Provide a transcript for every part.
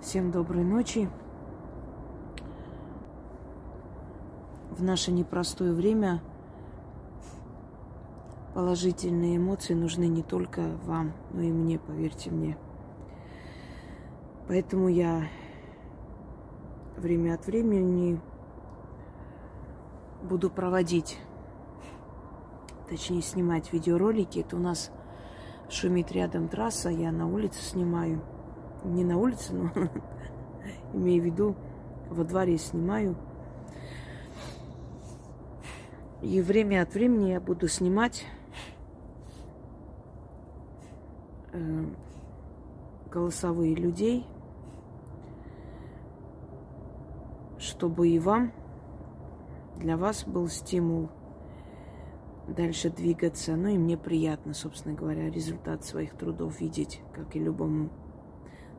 Всем доброй ночи. В наше непростое время положительные эмоции нужны не только вам, но и мне, поверьте мне. Поэтому я время от времени буду проводить, точнее снимать видеоролики. Это у нас шумит рядом трасса, я на улице снимаю – не на улице, но имею в виду, во дворе снимаю. И время от времени я буду снимать э, голосовые людей, чтобы и вам, для вас был стимул дальше двигаться. Ну и мне приятно, собственно говоря, результат своих трудов видеть, как и любому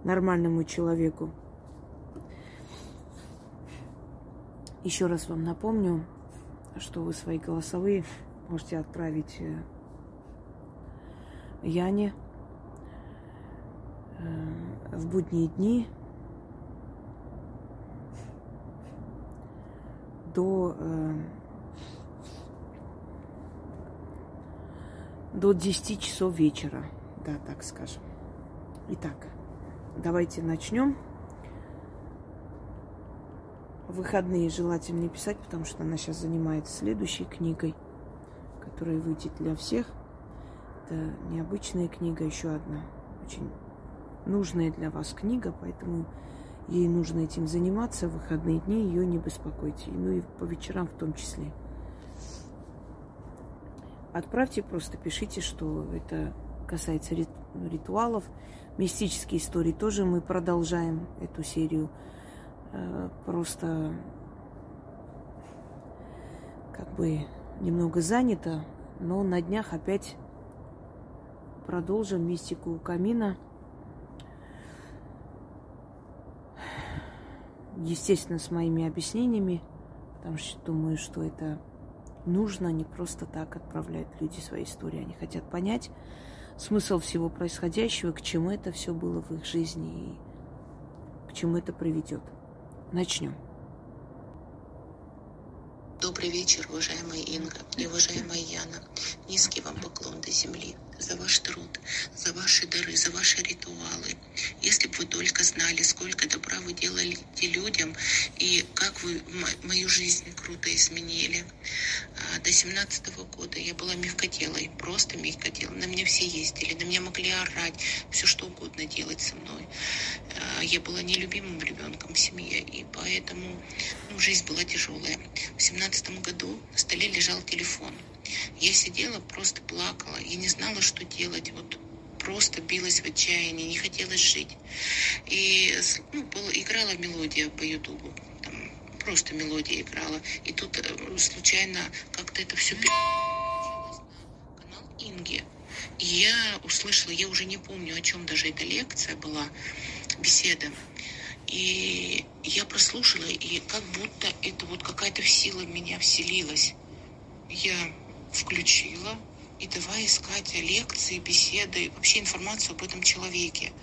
нормальному человеку. Еще раз вам напомню, что вы свои голосовые можете отправить э, Яне э, в будние дни до, э, до 10 часов вечера, да, так скажем. Итак, Давайте начнем. выходные желательно писать, потому что она сейчас занимается следующей книгой, которая выйдет для всех. Это необычная книга, еще одна. Очень нужная для вас книга, поэтому ей нужно этим заниматься. В выходные дни ее не беспокойте. Ну и по вечерам в том числе. Отправьте, просто пишите, что это касается ритуалов, мистические истории тоже мы продолжаем эту серию. Э, просто как бы немного занято, но на днях опять продолжим мистику камина. Естественно, с моими объяснениями, потому что думаю, что это нужно не просто так отправлять люди свои истории. Они хотят понять, смысл всего происходящего, к чему это все было в их жизни и к чему это приведет. Начнем. Добрый вечер, уважаемая Инга и уважаемая Яна. Низкий вам поклон до земли за ваш труд, за ваши дары, за ваши ритуалы. Если бы вы только знали, сколько добра вы делали людям и как вы мою жизнь круто изменили. А, до семнадцатого года я была мягкотелой, просто мягкотелой. На меня все ездили, на меня могли орать, все что угодно делать со мной. А, я была нелюбимым ребенком в семье, и поэтому ну, жизнь была тяжелая. В семнадцатом году на столе лежал телефон. Я сидела, просто плакала. Я не знала, что делать. Вот просто билась в отчаянии, не хотелось жить. И ну, была, играла мелодия по Ютубу. Там просто мелодия играла. И тут э, случайно как-то это все канал Инги. И я услышала, я уже не помню, о чем даже эта лекция была, беседа. И я прослушала, и как будто это вот какая-то сила в меня вселилась. Я включила и давай искать лекции, беседы, вообще информацию об этом человеке.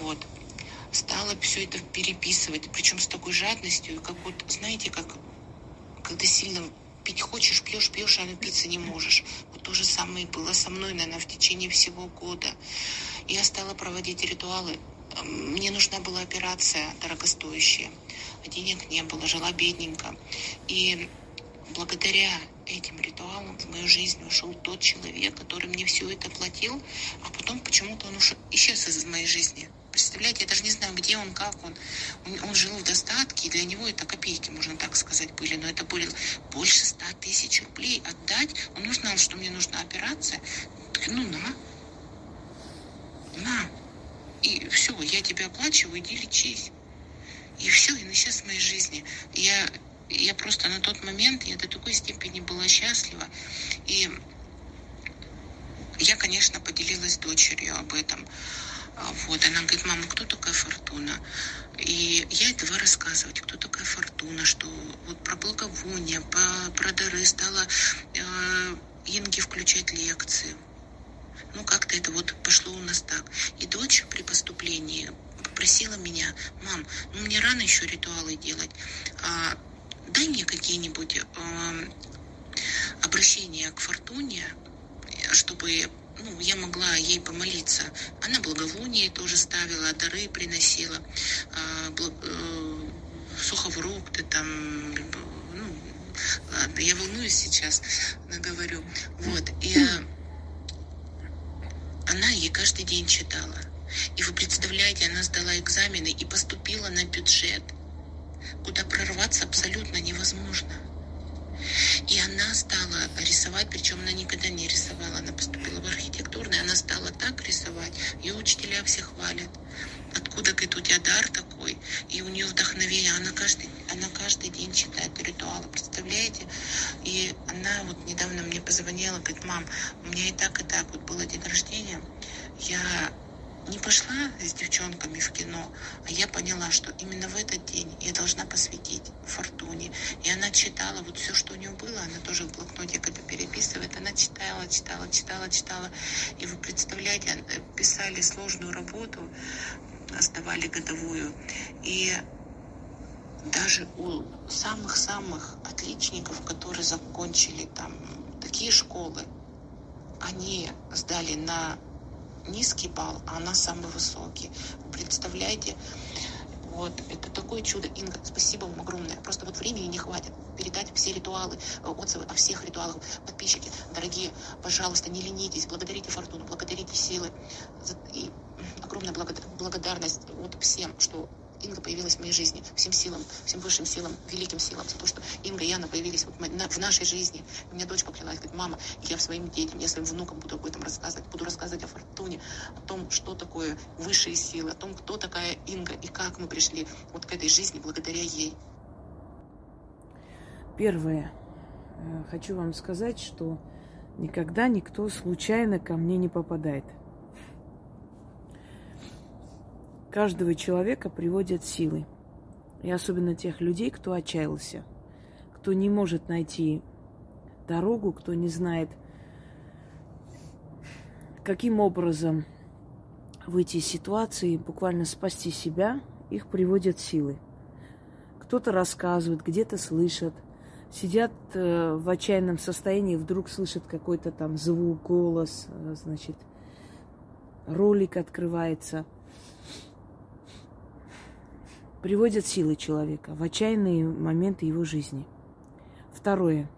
Вот. Стала все это переписывать, причем с такой жадностью, как вот, знаете, как когда сильно пить хочешь, пьешь, пьешь, а напиться не можешь. Вот то же самое было со мной, наверное, в течение всего года. Я стала проводить ритуалы. Мне нужна была операция дорогостоящая. Денег не было, жила бедненько. И благодаря этим ритуалом в мою жизнь ушел тот человек, который мне все это платил, а потом почему-то он ушел, исчез из моей жизни. Представляете, я даже не знаю, где он, как он. Он, он жил в достатке, и для него это копейки, можно так сказать, были. Но это были больше ста тысяч рублей отдать. Он узнал, что мне нужна операция. Ну, на. На. И все, я тебя оплачиваю, иди лечись. И все, и исчез в моей жизни. Я я просто на тот момент, я до такой степени была счастлива. И я, конечно, поделилась с дочерью об этом. А, вот, она говорит, мама, кто такая Фортуна? И я это давай рассказывать, кто такая Фортуна, что вот про благовония, про, про дары стала э, Инге включать лекции. Ну, как-то это вот пошло у нас так. И дочь при поступлении просила меня, мам, ну мне рано еще ритуалы делать, а, дай мне какие-нибудь а, обращения к Фортуне, чтобы ну, я могла ей помолиться. Она благовоние тоже ставила, дары приносила, э, благ, э, сухофрукты там, ну, ладно, я волнуюсь сейчас, говорю. Вот, и э, она ей каждый день читала. И вы представляете, она сдала экзамены и поступила на бюджет, куда прорваться абсолютно невозможно. И она стала рисовать, причем она никогда не рисовала, она поступила в архитектурный, она стала так рисовать, ее учителя все хвалят. Откуда, говорит, у тебя дар такой? И у нее вдохновение, она каждый, она каждый день читает ритуалы, представляете? И она вот недавно мне позвонила, говорит, мам, у меня и так, и так вот было день рождения, я не пошла с девчонками в кино, а я поняла, что именно в этот день я должна посвятить Фортуне. И она читала вот все, что у нее было, она тоже в блокноте когда переписывает, она читала, читала, читала, читала. И вы представляете, э, писали сложную работу, сдавали годовую. И даже у самых-самых отличников, которые закончили там такие школы, они сдали на низкий балл, а она самый высокий. Представляете? Вот, это такое чудо. Инга, спасибо вам огромное. Просто вот времени не хватит передать все ритуалы, э, отзывы о всех ритуалах. Подписчики, дорогие, пожалуйста, не ленитесь, благодарите Фортуну, благодарите силы. И огромная благодарность вот всем, что Инга появилась в моей жизни, всем силам, всем высшим силам, великим силам, за то, что Инга и Яна появились вот в нашей жизни. У меня дочь поклялась, говорит, мама, я своим детям, я своим внукам буду об этом рассказывать, буду рассказывать о Фортуне, о том, что такое высшие силы, о том, кто такая Инга и как мы пришли вот к этой жизни благодаря ей. Первое. Э, хочу вам сказать, что никогда никто случайно ко мне не попадает – Каждого человека приводят силы. И особенно тех людей, кто отчаялся, кто не может найти дорогу, кто не знает, каким образом выйти из ситуации, буквально спасти себя, их приводят силы. Кто-то рассказывает, где-то слышат, сидят э, в отчаянном состоянии, вдруг слышат какой-то там звук, голос, э, значит, ролик открывается – приводят силы человека в отчаянные моменты его жизни. Второе.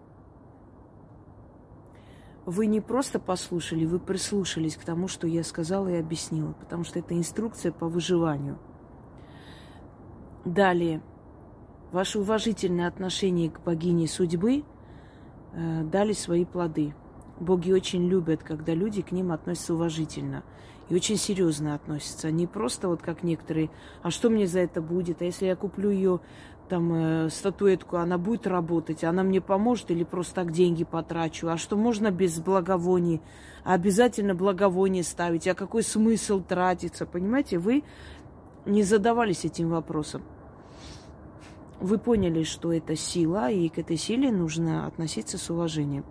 Вы не просто послушали, вы прислушались к тому, что я сказала и объяснила, потому что это инструкция по выживанию. Далее. Ваше уважительное отношение к богине судьбы э, дали свои плоды. Боги очень любят, когда люди к ним относятся уважительно – и очень серьезно относятся. Не просто вот как некоторые, а что мне за это будет? А если я куплю ее там э, статуэтку, она будет работать, она мне поможет или просто так деньги потрачу? А что можно без благовоний? А обязательно благовоние ставить? А какой смысл тратиться? Понимаете, вы не задавались этим вопросом. Вы поняли, что это сила, и к этой силе нужно относиться с уважением.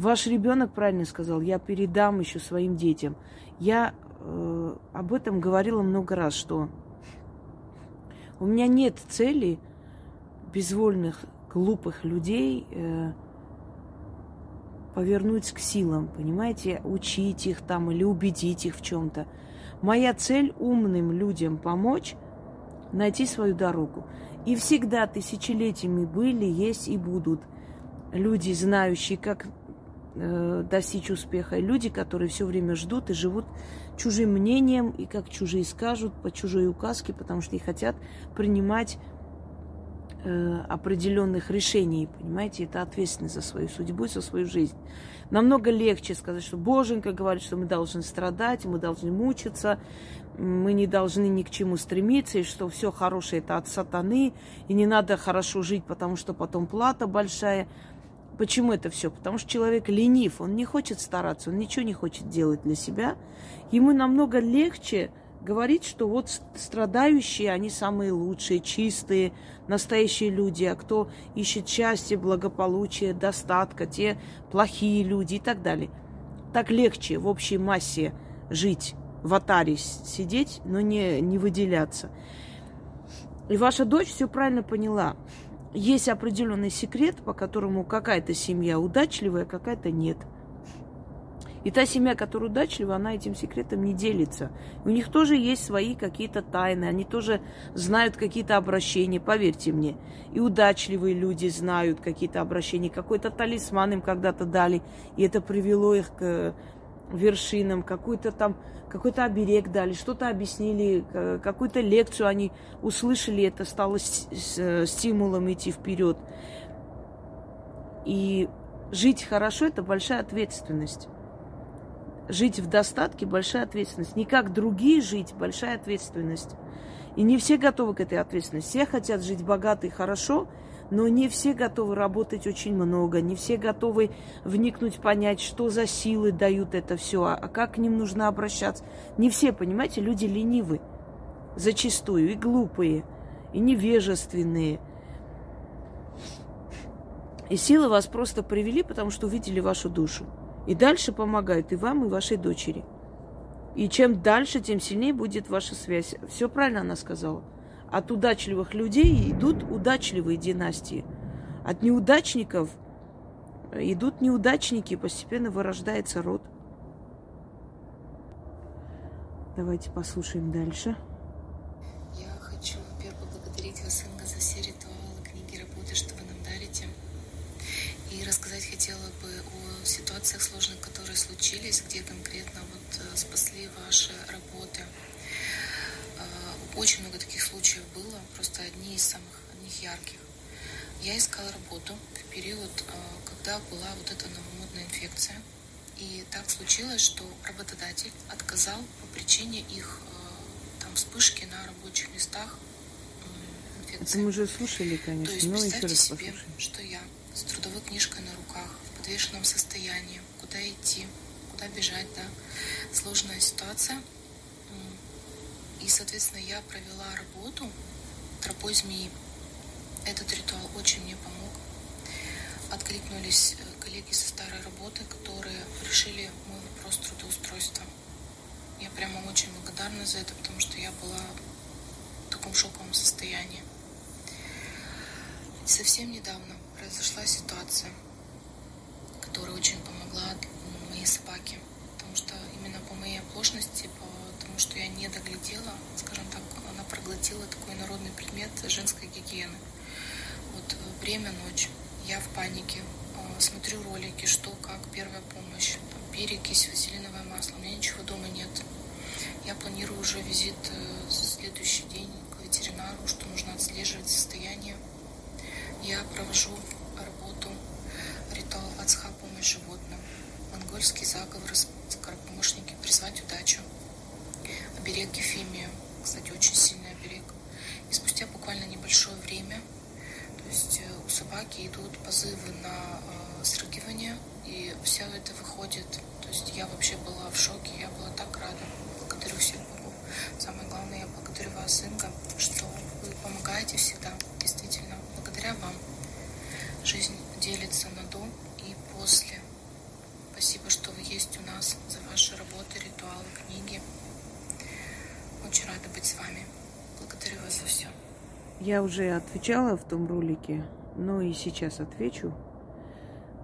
Ваш ребенок правильно сказал, я передам еще своим детям. Я э, об этом говорила много раз, что у меня нет цели безвольных, глупых людей э, повернуть к силам, понимаете, учить их там или убедить их в чем-то. Моя цель умным людям помочь найти свою дорогу. И всегда тысячелетиями были, есть и будут люди, знающие, как э, достичь успеха. И люди, которые все время ждут и живут чужим мнением, и как чужие скажут, по чужой указке, потому что и хотят принимать э, определенных решений. Понимаете, это ответственность за свою судьбу за свою жизнь. Намного легче сказать, что Боженька говорит, что мы должны страдать, мы должны мучиться, мы не должны ни к чему стремиться, и что все хорошее это от сатаны, и не надо хорошо жить, потому что потом плата большая – Почему это все? Потому что человек ленив, он не хочет стараться, он ничего не хочет делать для себя. Ему намного легче говорить, что вот страдающие, они самые лучшие, чистые, настоящие люди, а кто ищет счастье, благополучие, достатка, те плохие люди и так далее. Так легче в общей массе жить в атаре сидеть, но не, не выделяться. И ваша дочь все правильно поняла. Есть определенный секрет, по которому какая-то семья удачливая, какая-то нет. И та семья, которая удачлива, она этим секретом не делится. У них тоже есть свои какие-то тайны, они тоже знают какие-то обращения, поверьте мне. И удачливые люди знают какие-то обращения, какой-то талисман им когда-то дали, и это привело их к вершинам, какой-то там, какой-то оберег дали, что-то объяснили, какую-то лекцию они услышали, это стало стимулом идти вперед. И жить хорошо – это большая ответственность жить в достатке – большая ответственность. Не как другие жить – большая ответственность. И не все готовы к этой ответственности. Все хотят жить богато и хорошо, но не все готовы работать очень много, не все готовы вникнуть, понять, что за силы дают это все, а как к ним нужно обращаться. Не все, понимаете, люди ленивы зачастую, и глупые, и невежественные. И силы вас просто привели, потому что увидели вашу душу. И дальше помогают и вам, и вашей дочери. И чем дальше, тем сильнее будет ваша связь. Все правильно она сказала. От удачливых людей идут удачливые династии. От неудачников идут неудачники, постепенно вырождается род. Давайте послушаем дальше. Ярких. Я искала работу в период, э, когда была вот эта новомодная инфекция. И так случилось, что работодатель отказал по причине их там вспышки на рабочих местах инфекции. Это мы уже слушали, конечно. То есть представьте себе, что я с трудовой книжкой на руках, в подвешенном состоянии, куда идти, куда бежать, да, сложная ситуация. И, соответственно, я провела работу тропой змеи. Этот ритуал очень мне помог. Откликнулись э, коллеги со старой работы, которые решили мой вопрос трудоустройства. Я прямо очень благодарна за это, потому что я была в таком шоковом состоянии. Совсем недавно произошла ситуация, которая очень помогла моей собаке. Потому что именно по моей оплошности, потому что я не доглядела, скажем так, она проглотила такой народный предмет женской гигиены. Время ночь, я в панике, э, смотрю ролики, что, как, первая помощь, перекись, вазелиновое масло, у меня ничего дома нет. Я планирую уже визит э, следующий день к ветеринару, что нужно отслеживать состояние. Я провожу работу ритуал Вацха помощь животным, монгольский заговор, скоропомощники призвать удачу, оберег Ефимия, кстати, очень сильный оберег. И спустя буквально небольшое время, то есть э, собаки идут позывы на э, срыгивание, и все это выходит. То есть я вообще была в шоке, я была так рада. Благодарю всех богов. Самое главное, я благодарю вас, Инга, что вы помогаете всегда, действительно благодаря вам жизнь делится на до и после. Спасибо, что вы есть у нас, за ваши работы, ритуалы, книги. Очень рада быть с вами. Благодарю вас за все. Я уже отвечала в том ролике, но и сейчас отвечу.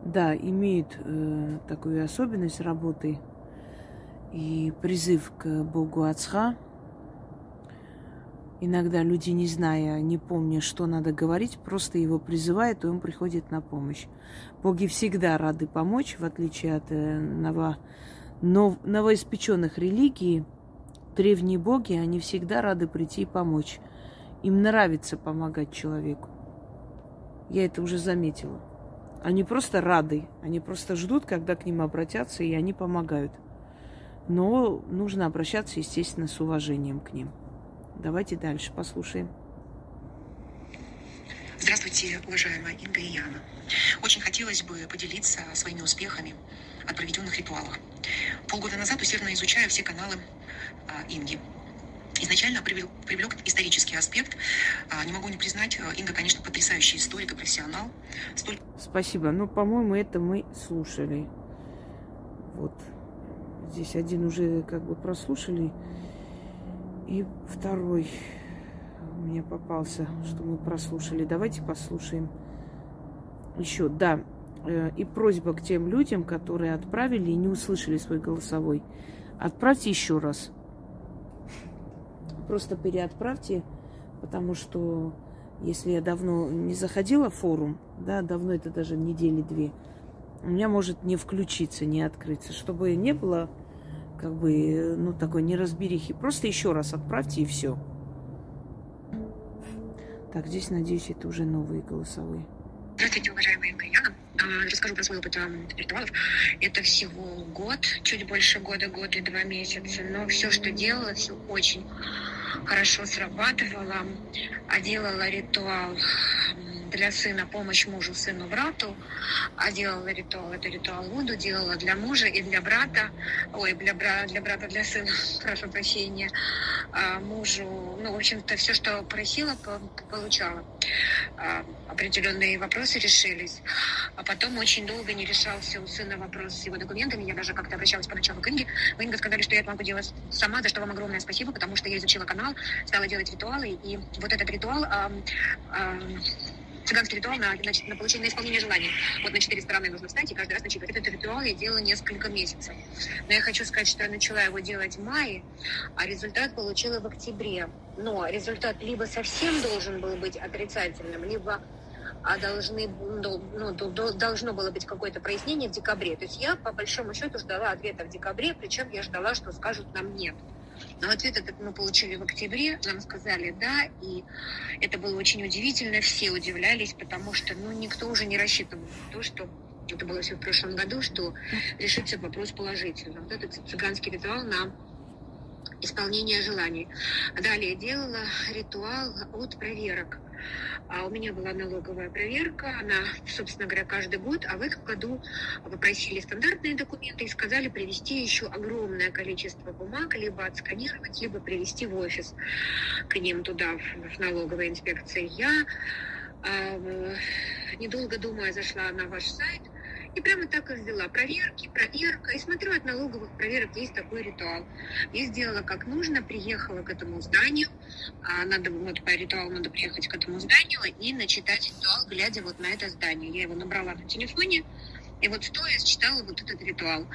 Да, имеет э, такую особенность работы и призыв к Богу Ацха, Иногда люди, не зная, не помня, что надо говорить, просто его призывают, и он приходит на помощь. Боги всегда рады помочь, в отличие от э, ново, нов, новоиспеченных религий. Древние боги, они всегда рады прийти и помочь. Им нравится помогать человеку. Я это уже заметила. Они просто рады, они просто ждут, когда к ним обратятся, и они помогают. Но нужно обращаться, естественно, с уважением к ним. Давайте дальше послушаем. Здравствуйте, уважаемая Инга и Яна. Очень хотелось бы поделиться своими успехами от проведенных ритуалов. Полгода назад усердно изучаю все каналы а, Инги. Изначально привлек, привлек исторический аспект. А, не могу не признать, а, Инга, конечно, потрясающий историк и профессионал. Столь... Спасибо. Ну, по-моему, это мы слушали. Вот здесь один уже как бы прослушали, и второй мне попался, что мы прослушали. Давайте послушаем еще. Да, э, и просьба к тем людям, которые отправили и не услышали свой голосовой. Отправьте еще раз. Просто переотправьте, потому что если я давно не заходила в форум, да, давно это даже недели две, у меня может не включиться, не открыться, чтобы не было как бы, ну, такой неразберихи. Просто еще раз отправьте и все. Так, здесь, надеюсь, это уже новые голосовые. Здравствуйте, уважаемая Инга Яна. Расскажу про свой опыт ритуалов. Это всего год, чуть больше года, год и два месяца. Но все, что делала, все очень хорошо срабатывало. А делала ритуал для сына помощь мужу, сыну, брату, а делала ритуал, это ритуал Вуду, делала для мужа и для брата, ой, для, бра, для брата, для сына, прошу прощения, а мужу, ну, в общем-то, все, что просила, получала. А, определенные вопросы решились. А потом очень долго не решался у сына вопрос с его документами. Я даже как-то обращалась поначалу к Инге. Вы, Инга, сказали, что я это могу делать сама, за что вам огромное спасибо, потому что я изучила канал, стала делать ритуалы, и вот этот ритуал цыганский ритуал на, на, на получение, на исполнение желаний. Вот на четыре стороны нужно встать и каждый раз начитывать. Этот ритуал я делала несколько месяцев. Но я хочу сказать, что я начала его делать в мае, а результат получила в октябре. Но результат либо совсем должен был быть отрицательным, либо а должны, ну, ну должно было быть какое-то прояснение в декабре. То есть я, по большому счету, ждала ответа в декабре, причем я ждала, что скажут нам нет. Но ответ этот мы получили в октябре, нам сказали «да», и это было очень удивительно, все удивлялись, потому что ну, никто уже не рассчитывал на то, что это было все в прошлом году, что решится вопрос положительно. Вот этот цыганский ритуал на исполнение желаний. Далее делала ритуал от проверок. А у меня была налоговая проверка, она, собственно говоря, каждый год, а в этом году попросили стандартные документы и сказали привезти еще огромное количество бумаг, либо отсканировать, либо привезти в офис к ним туда, в, в налоговой инспекции. Я, э, недолго думая, зашла на ваш сайт – и прямо так и взяла. Проверки, проверка. И смотрю, от налоговых проверок есть такой ритуал. Я сделала как нужно, приехала к этому зданию. А надо, вот по ритуалу надо приехать к этому зданию и начитать ритуал, глядя вот на это здание. Я его набрала на телефоне, и вот стоя читала вот этот ритуал.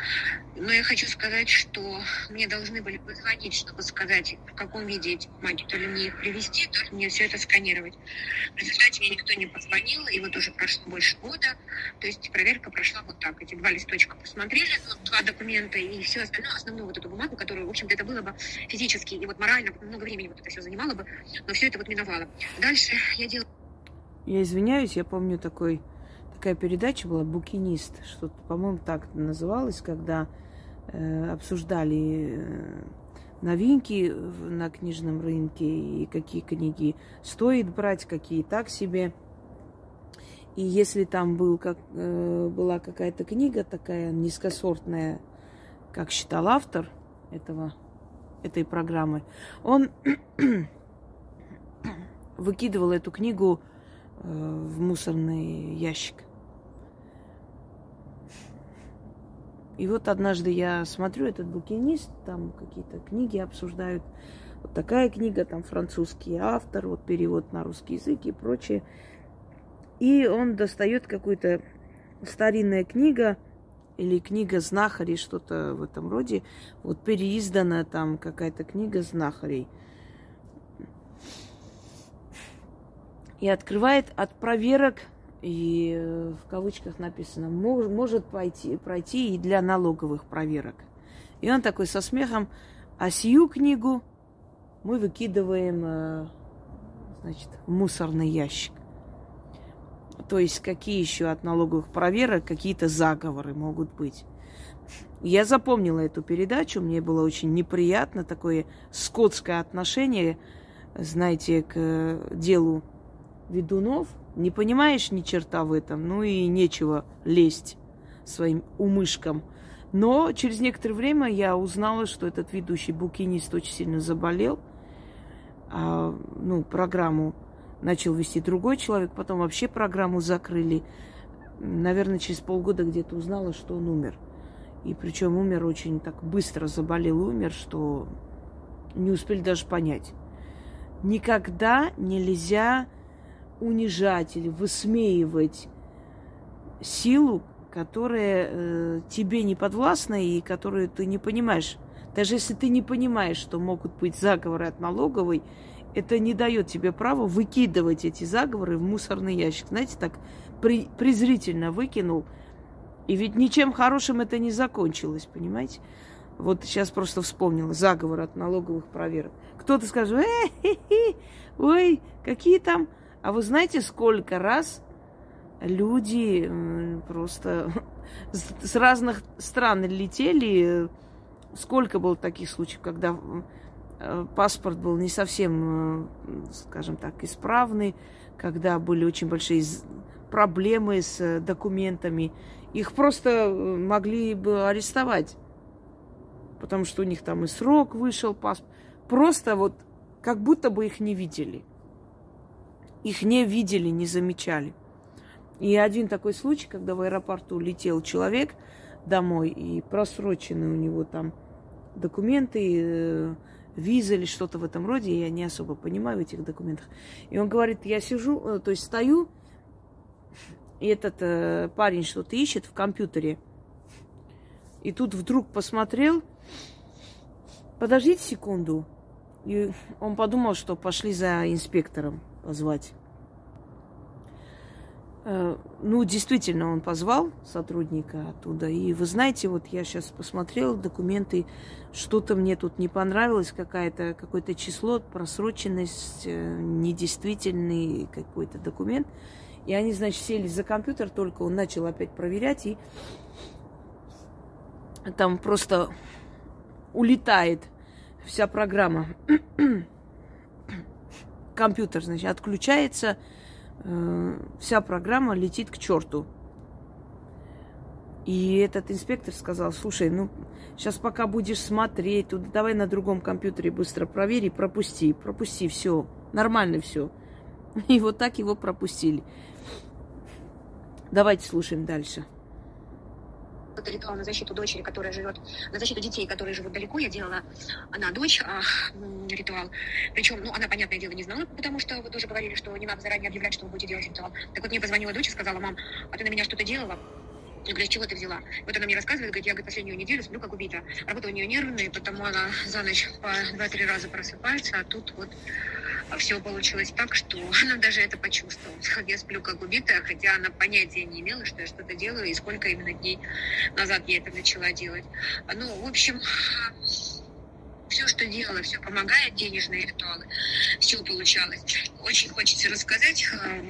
Но я хочу сказать, что мне должны были позвонить, чтобы сказать, в каком виде эти бумаги, то ли мне их привезти, то ли мне все это сканировать. В результате мне никто не позвонил, и вот уже прошло больше года. То есть проверка прошла вот так. Эти два листочка посмотрели, ну, два документа и все остальное, основную вот эту бумагу, которую, в общем-то, это было бы физически и вот морально, много времени вот это все занимало бы, но все это вот миновало. Дальше я делала... Я извиняюсь, я помню такой такая передача была «Букинист», что-то, по-моему, так называлось, когда э, обсуждали э, новинки на книжном рынке и какие книги стоит брать, какие так себе. И если там был, как, э, была какая-то книга такая низкосортная, как считал автор этого, этой программы, он выкидывал эту книгу э, в мусорный ящик. И вот однажды я смотрю этот букинист, там какие-то книги обсуждают. Вот такая книга, там французский автор, вот перевод на русский язык и прочее. И он достает какую-то старинная книга или книга знахарей, что-то в этом роде. Вот переиздана там какая-то книга знахарей. И открывает от проверок и э, в кавычках написано, мож, может пойти, пройти и для налоговых проверок. И он такой со смехом, а сию книгу мы выкидываем, э, значит, в мусорный ящик. То есть какие еще от налоговых проверок какие-то заговоры могут быть. Я запомнила эту передачу, мне было очень неприятно такое скотское отношение, знаете, к делу ведунов – не понимаешь ни черта в этом, ну и нечего лезть своим умышкам. Но через некоторое время я узнала, что этот ведущий букинист очень сильно заболел. А, ну, программу начал вести другой человек, потом вообще программу закрыли. Наверное, через полгода где-то узнала, что он умер. И причем умер очень так быстро, заболел, умер, что не успели даже понять. Никогда нельзя унижать или высмеивать силу, которая э, тебе не подвластна и которую ты не понимаешь. Даже если ты не понимаешь, что могут быть заговоры от налоговой, это не дает тебе права выкидывать эти заговоры в мусорный ящик. Знаете, так при, презрительно выкинул. И ведь ничем хорошим это не закончилось, понимаете? Вот сейчас просто вспомнила заговор от налоговых проверок. Кто-то скажет, э, ой, какие там... А вы знаете, сколько раз люди просто с разных стран летели. Сколько было таких случаев, когда э, паспорт был не совсем, э, скажем так, исправный, когда были очень большие проблемы с э, документами. Их просто могли бы арестовать, потому что у них там и срок вышел, паспорт. Просто вот как будто бы их не видели. Их не видели, не замечали. И один такой случай, когда в аэропорту летел человек домой, и просрочены у него там документы, э, виза или что-то в этом роде, я не особо понимаю в этих документах. И он говорит, я сижу, э, то есть стою, и этот э, парень что-то ищет в компьютере. И тут вдруг посмотрел, подождите секунду. И он подумал, что пошли за инспектором позвать. Э, ну, действительно, он позвал сотрудника оттуда. И вы знаете, вот я сейчас посмотрела документы, что-то мне тут не понравилось, какая-то, какое-то число, просроченность, э, недействительный какой-то документ. И они, значит, сели за компьютер, только он начал опять проверять, и там просто улетает вся программа. Компьютер, значит, отключается, Э, вся программа летит к черту. И этот инспектор сказал, слушай, ну, сейчас пока будешь смотреть, тут давай на другом компьютере быстро провери, пропусти, пропусти, все, нормально все. И вот так его пропустили. Давайте слушаем дальше это ритуал на защиту дочери, которая живет, на защиту детей, которые живут далеко. Я делала на дочь а, ритуал. Причем, ну, она, понятное дело, не знала, потому что вы тоже говорили, что не надо заранее объявлять, что вы будете делать ритуал. Так вот, мне позвонила дочь и сказала, мам, а ты на меня что-то делала? Я говорю, с чего ты взяла? Вот она мне рассказывает, говорит, я говорит, последнюю неделю сплю как убита. Работа у нее нервная, потому она за ночь по два-три раза просыпается, а тут вот все получилось так, что она даже это почувствовала. Я сплю как убитая, хотя она понятия не имела, что я что-то делаю и сколько именно дней назад я это начала делать. Ну, в общем, все, что делала, все помогает, денежные ритуалы, все получалось. Очень хочется рассказать, э,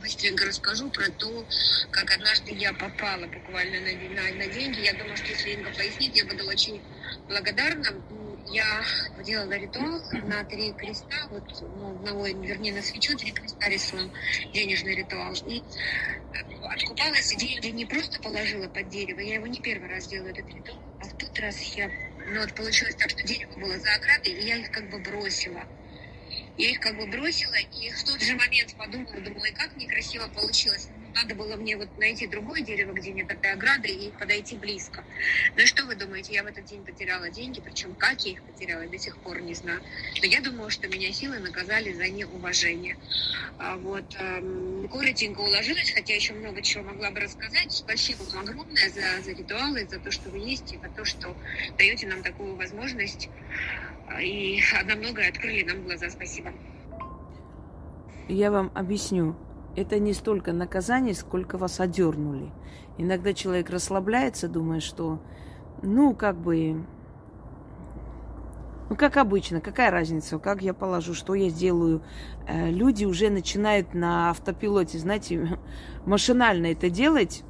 быстренько расскажу про то, как однажды я попала буквально на, на, на деньги. Я думаю, что если Инга пояснит, я буду очень благодарна я делала ритуал на три креста, вот ну, одного, вернее, на свечу три креста рисуем, денежный ритуал. И откупалась, деньги не просто положила под дерево, я его не первый раз делаю, этот ритуал, а в тот раз я, ну вот получилось так, что дерево было за оградой, и я их как бы бросила. Я их как бы бросила, и в тот же момент подумала, думала, и как некрасиво получилось надо было мне вот найти другое дерево, где нет этой ограды, и подойти близко. Ну и что вы думаете, я в этот день потеряла деньги, причем как я их потеряла, я до сих пор не знаю. Но я думаю, что меня силы наказали за неуважение. А вот, эм, коротенько уложилась, хотя еще много чего могла бы рассказать. Спасибо вам огромное за, за ритуалы, за то, что вы есть, и за то, что даете нам такую возможность. И на многое открыли нам глаза. Спасибо. Я вам объясню это не столько наказание, сколько вас одернули. Иногда человек расслабляется, думая, что, ну, как бы, ну, как обычно, какая разница, как я положу, что я сделаю. Э, люди уже начинают на автопилоте, знаете, машинально это делать,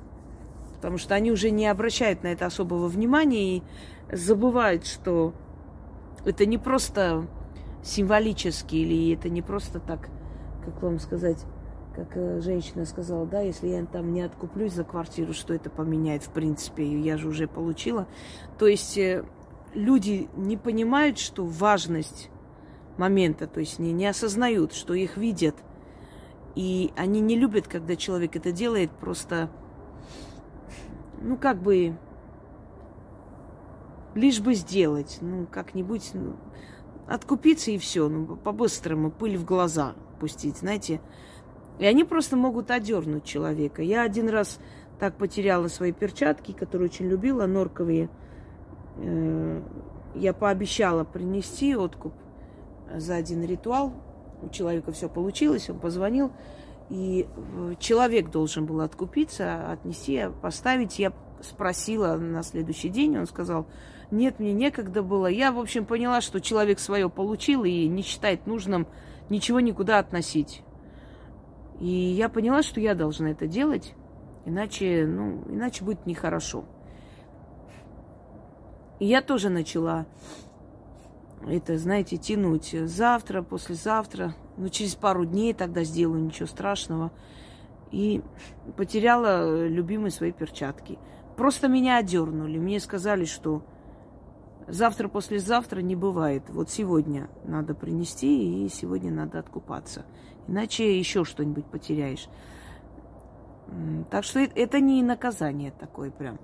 потому что они уже не обращают на это особого внимания и забывают, что это не просто символически или это не просто так, как вам сказать, как э, женщина сказала, да, если я там не откуплюсь за квартиру, что это поменяет, в принципе, я же уже получила. То есть э, люди не понимают, что важность момента, то есть не, не осознают, что их видят. И они не любят, когда человек это делает просто, ну, как бы лишь бы сделать, ну, как-нибудь ну, откупиться и все, ну, по-быстрому, пыль в глаза пустить, знаете. И они просто могут одернуть человека. Я один раз так потеряла свои перчатки, которые очень любила, норковые. Э, я пообещала принести откуп за один ритуал. У человека все получилось, он позвонил. И э, человек должен был откупиться, отнести, поставить. Я спросила на следующий день, он сказал, нет, мне некогда было. Я, в общем, поняла, что человек свое получил и не считает нужным ничего никуда относить. И я поняла, что я должна это делать, иначе, ну, иначе будет нехорошо. И я тоже начала это, знаете, тянуть завтра, послезавтра, ну, через пару дней тогда сделаю, ничего страшного. И потеряла любимые свои перчатки. Просто меня одернули. Мне сказали, что завтра, послезавтра не бывает. Вот сегодня надо принести, и сегодня надо откупаться. Иначе еще что-нибудь потеряешь. Так что это не наказание такое прям.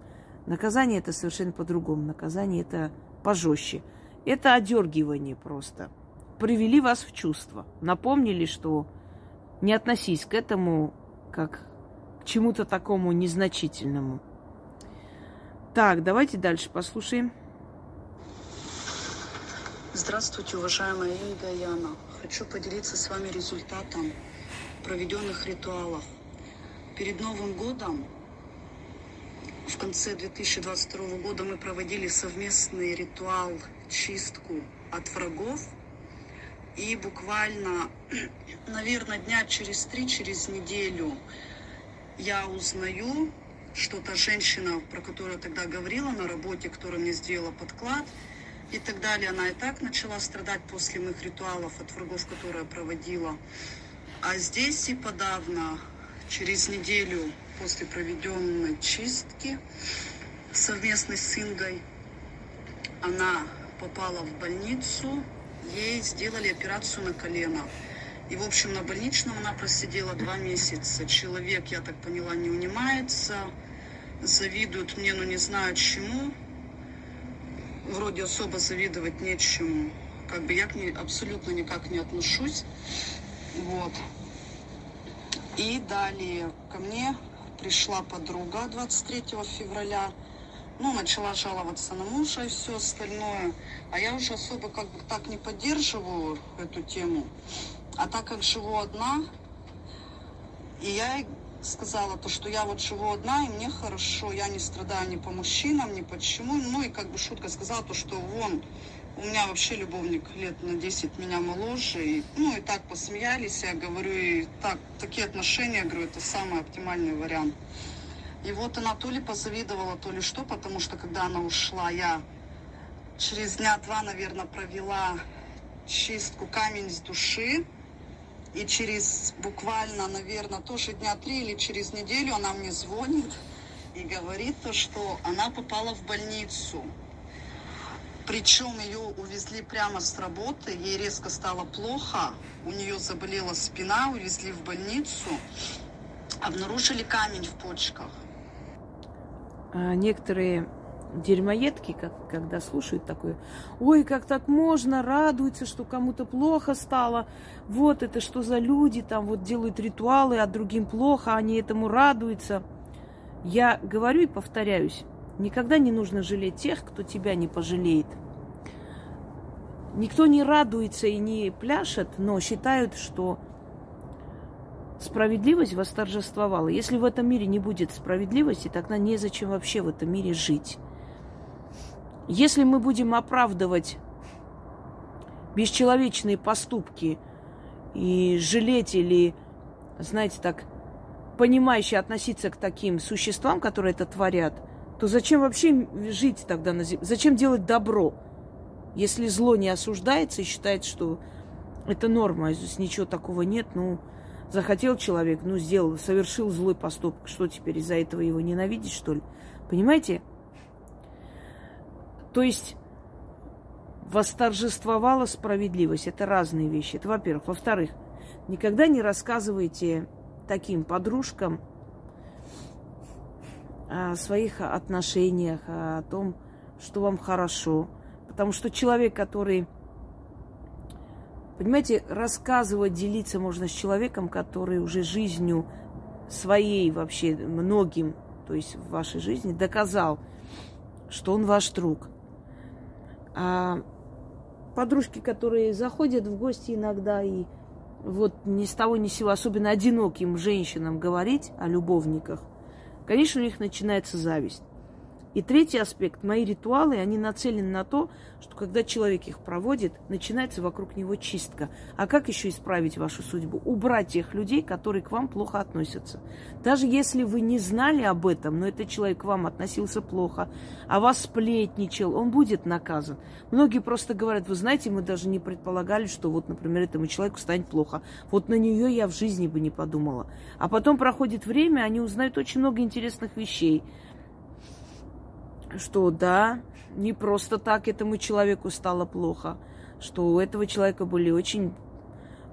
Наказание это совершенно по-другому. Наказание это пожестче. Это одергивание просто. Привели вас в чувство. Напомнили, что не относись к этому как к чему-то такому незначительному. Так, давайте дальше послушаем. Здравствуйте, уважаемая и Яна. Хочу поделиться с вами результатом проведенных ритуалов. Перед Новым годом, в конце 2022 года, мы проводили совместный ритуал чистку от врагов. И буквально, наверное, дня через три, через неделю я узнаю, что та женщина, про которую я тогда говорила на работе, которая мне сделала подклад и так далее, она и так начала страдать после моих ритуалов от врагов, которые я проводила. А здесь и подавно, через неделю после проведенной чистки совместной с Ингой, она попала в больницу, ей сделали операцию на колено. И, в общем, на больничном она просидела два месяца. Человек, я так поняла, не унимается, завидуют мне, но не знаю чему. Вроде особо завидовать нечему. Как бы я к ней абсолютно никак не отношусь. Вот. И далее ко мне пришла подруга 23 февраля. Ну, начала жаловаться на мужа и все остальное. А я уже особо как бы так не поддерживаю эту тему. А так как живу одна, и я сказала то, что я вот живу одна, и мне хорошо, я не страдаю ни по мужчинам, ни почему. Ну и как бы шутка сказала то, что вон, у меня вообще любовник лет на 10 меня моложе. И, ну и так посмеялись, я говорю, и так, такие отношения, говорю, это самый оптимальный вариант. И вот она то ли позавидовала, то ли что, потому что когда она ушла, я через дня два, наверное, провела чистку камень с души. И через буквально, наверное, тоже дня три или через неделю она мне звонит и говорит то, что она попала в больницу. Причем ее увезли прямо с работы, ей резко стало плохо, у нее заболела спина, увезли в больницу, обнаружили камень в почках. А некоторые дерьмоедки, как, когда слушают такое, ой, как так можно, радуются, что кому-то плохо стало, вот это что за люди, там вот делают ритуалы, а другим плохо, они этому радуются. Я говорю и повторяюсь, никогда не нужно жалеть тех, кто тебя не пожалеет. Никто не радуется и не пляшет, но считают, что справедливость восторжествовала. Если в этом мире не будет справедливости, тогда незачем вообще в этом мире жить. Если мы будем оправдывать бесчеловечные поступки и жалеть или, знаете, так, понимающе относиться к таким существам, которые это творят, то зачем вообще жить тогда на земле? Зачем делать добро, если зло не осуждается и считает, что это норма, здесь ничего такого нет, ну, захотел человек, ну, сделал, совершил злой поступок, что теперь из-за этого его ненавидеть, что ли? Понимаете? То есть восторжествовала справедливость. Это разные вещи. Это во-первых. Во-вторых, никогда не рассказывайте таким подружкам о своих отношениях, о том, что вам хорошо. Потому что человек, который... Понимаете, рассказывать, делиться можно с человеком, который уже жизнью своей вообще многим, то есть в вашей жизни, доказал, что он ваш друг. А подружки, которые заходят в гости иногда и вот ни с того ни с сего, особенно одиноким женщинам говорить о любовниках, конечно, у них начинается зависть. И третий аспект, мои ритуалы, они нацелены на то, что когда человек их проводит, начинается вокруг него чистка. А как еще исправить вашу судьбу? Убрать тех людей, которые к вам плохо относятся. Даже если вы не знали об этом, но этот человек к вам относился плохо, а вас сплетничал, он будет наказан. Многие просто говорят, вы знаете, мы даже не предполагали, что вот, например, этому человеку станет плохо. Вот на нее я в жизни бы не подумала. А потом проходит время, они узнают очень много интересных вещей что да, не просто так этому человеку стало плохо, что у этого человека были очень,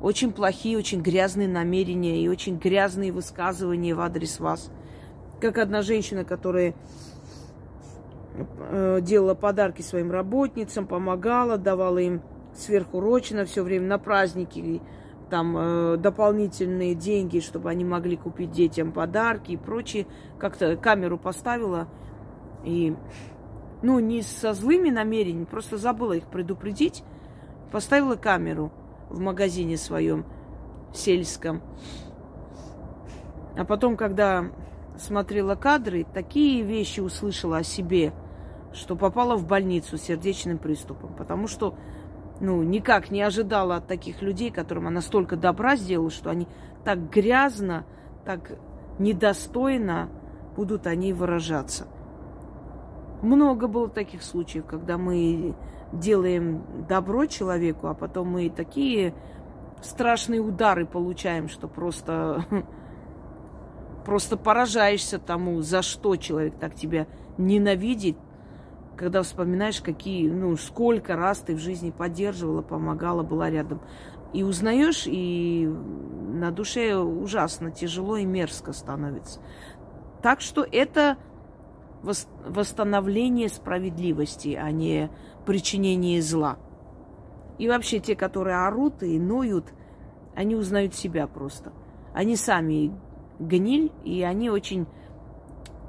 очень плохие, очень грязные намерения и очень грязные высказывания в адрес вас. Как одна женщина, которая э, делала подарки своим работницам, помогала, давала им сверхурочно все время на праздники, там э, дополнительные деньги, чтобы они могли купить детям подарки и прочее. Как-то камеру поставила – и, ну, не со злыми намерениями, просто забыла их предупредить. Поставила камеру в магазине своем сельском. А потом, когда смотрела кадры, такие вещи услышала о себе, что попала в больницу с сердечным приступом. Потому что, ну, никак не ожидала от таких людей, которым она столько добра сделала, что они так грязно, так недостойно будут они выражаться. Много было таких случаев, когда мы делаем добро человеку, а потом мы такие страшные удары получаем, что просто, просто поражаешься тому, за что человек так тебя ненавидит, когда вспоминаешь, какие, ну, сколько раз ты в жизни поддерживала, помогала, была рядом. И узнаешь, и на душе ужасно тяжело и мерзко становится. Так что это восстановление справедливости, а не причинение зла. И вообще те, которые орут и ноют, они узнают себя просто. Они сами гниль, и они очень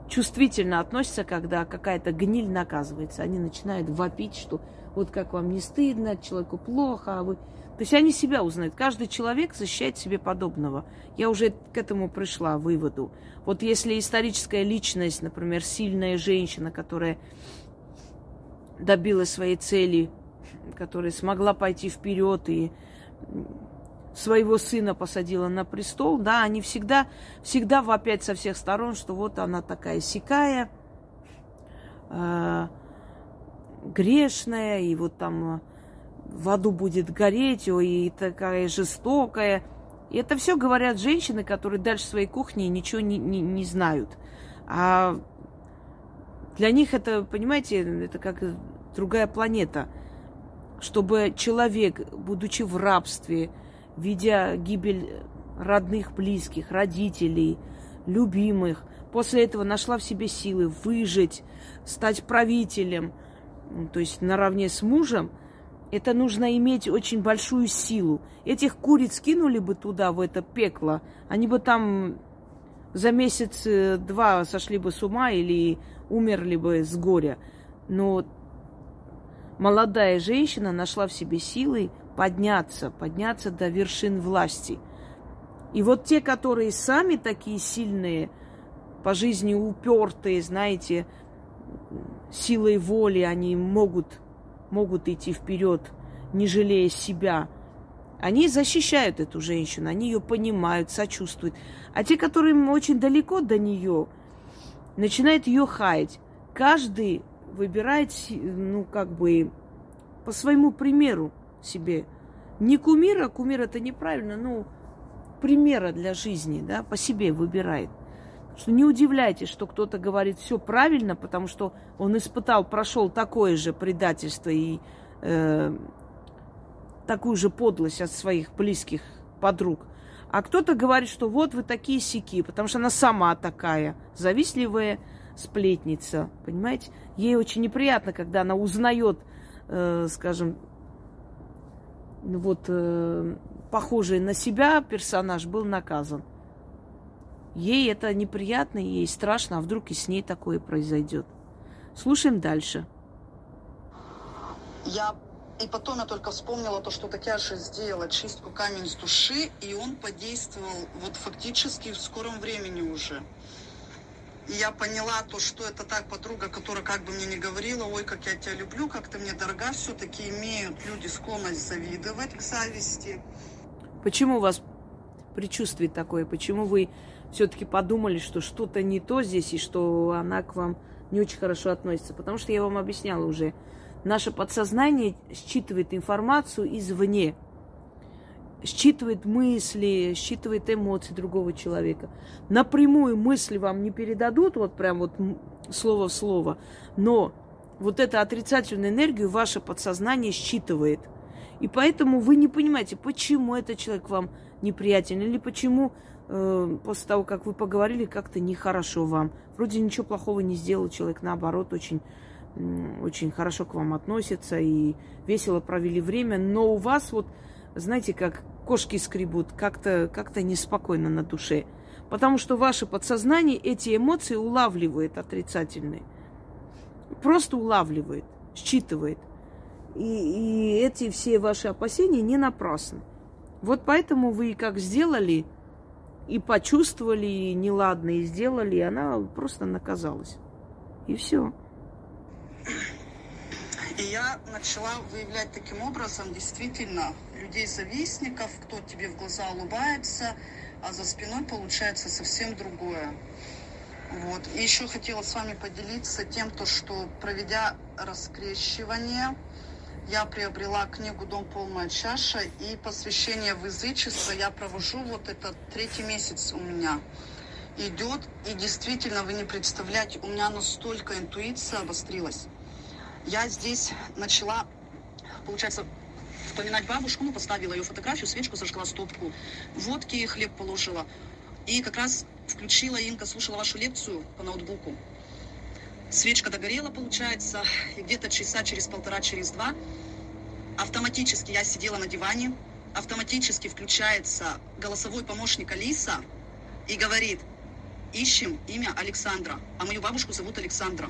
чувствительно относятся, когда какая-то гниль наказывается. Они начинают вопить, что вот как вам не стыдно, человеку плохо, а вы то есть они себя узнают. Каждый человек защищает себе подобного. Я уже к этому пришла, выводу. Вот если историческая личность, например, сильная женщина, которая добилась своей цели, которая смогла пойти вперед и своего сына посадила на престол, да, они всегда, всегда вопять со всех сторон, что вот она такая сикая, э, грешная, и вот там в аду будет гореть, ой, и такая жестокая. И это все говорят женщины, которые дальше своей кухни ничего не, не, не знают. А для них это, понимаете, это как другая планета. Чтобы человек, будучи в рабстве, видя гибель родных, близких, родителей, любимых, после этого нашла в себе силы выжить, стать правителем, то есть наравне с мужем – это нужно иметь очень большую силу. Этих куриц кинули бы туда, в это пекло, они бы там за месяц-два сошли бы с ума или умерли бы с горя. Но молодая женщина нашла в себе силы подняться, подняться до вершин власти. И вот те, которые сами такие сильные, по жизни упертые, знаете, силой воли, они могут могут идти вперед, не жалея себя. Они защищают эту женщину, они ее понимают, сочувствуют. А те, которые очень далеко до нее, начинают ее хаять. Каждый выбирает, ну, как бы, по своему примеру себе. Не кумира, кумир это неправильно, ну, примера для жизни, да, по себе выбирает. Что не удивляйтесь, что кто-то говорит все правильно, потому что он испытал, прошел такое же предательство и э, такую же подлость от своих близких подруг. А кто-то говорит, что вот вы такие сики, потому что она сама такая, завистливая, сплетница, понимаете? Ей очень неприятно, когда она узнает, э, скажем, вот э, похожий на себя персонаж был наказан. Ей это неприятно, ей страшно, а вдруг и с ней такое произойдет. Слушаем дальше. Я и потом я только вспомнила то, что Татьяша сделала чистку камень с души, и он подействовал вот фактически в скором времени уже. И я поняла то, что это так подруга, которая как бы мне не говорила, ой, как я тебя люблю, как ты мне дорога, все-таки имеют люди склонность завидовать к зависти. Почему у вас предчувствие такое? Почему вы все-таки подумали, что что-то не то здесь, и что она к вам не очень хорошо относится? Потому что я вам объясняла уже, наше подсознание считывает информацию извне, считывает мысли, считывает эмоции другого человека. Напрямую мысли вам не передадут, вот прям вот слово в слово, но вот эту отрицательную энергию ваше подсознание считывает. И поэтому вы не понимаете, почему этот человек вам неприятен, или почему э, после того, как вы поговорили, как-то нехорошо вам. Вроде ничего плохого не сделал человек, наоборот, очень очень хорошо к вам относятся и весело провели время, но у вас вот, знаете, как кошки скребут, как-то как неспокойно на душе. Потому что ваше подсознание эти эмоции улавливает отрицательные. Просто улавливает, считывает. И, и эти все ваши опасения не напрасны. Вот поэтому вы как сделали и почувствовали и неладно, и сделали, и она просто наказалась. И все. И я начала выявлять таким образом действительно людей-завистников, кто тебе в глаза улыбается, а за спиной получается совсем другое. Вот. И еще хотела с вами поделиться тем, то, что проведя раскрещивание, я приобрела книгу «Дом полная чаша» и посвящение в язычество я провожу вот этот третий месяц у меня идет. И действительно, вы не представляете, у меня настолько интуиция обострилась. Я здесь начала, получается, вспоминать бабушку, ну, поставила ее фотографию, свечку зажгла, стопку водки хлеб положила. И как раз включила Инка, слушала вашу лекцию по ноутбуку. Свечка догорела, получается, и где-то часа через полтора, через два автоматически я сидела на диване, автоматически включается голосовой помощник Алиса и говорит, ищем имя Александра, а мою бабушку зовут Александра.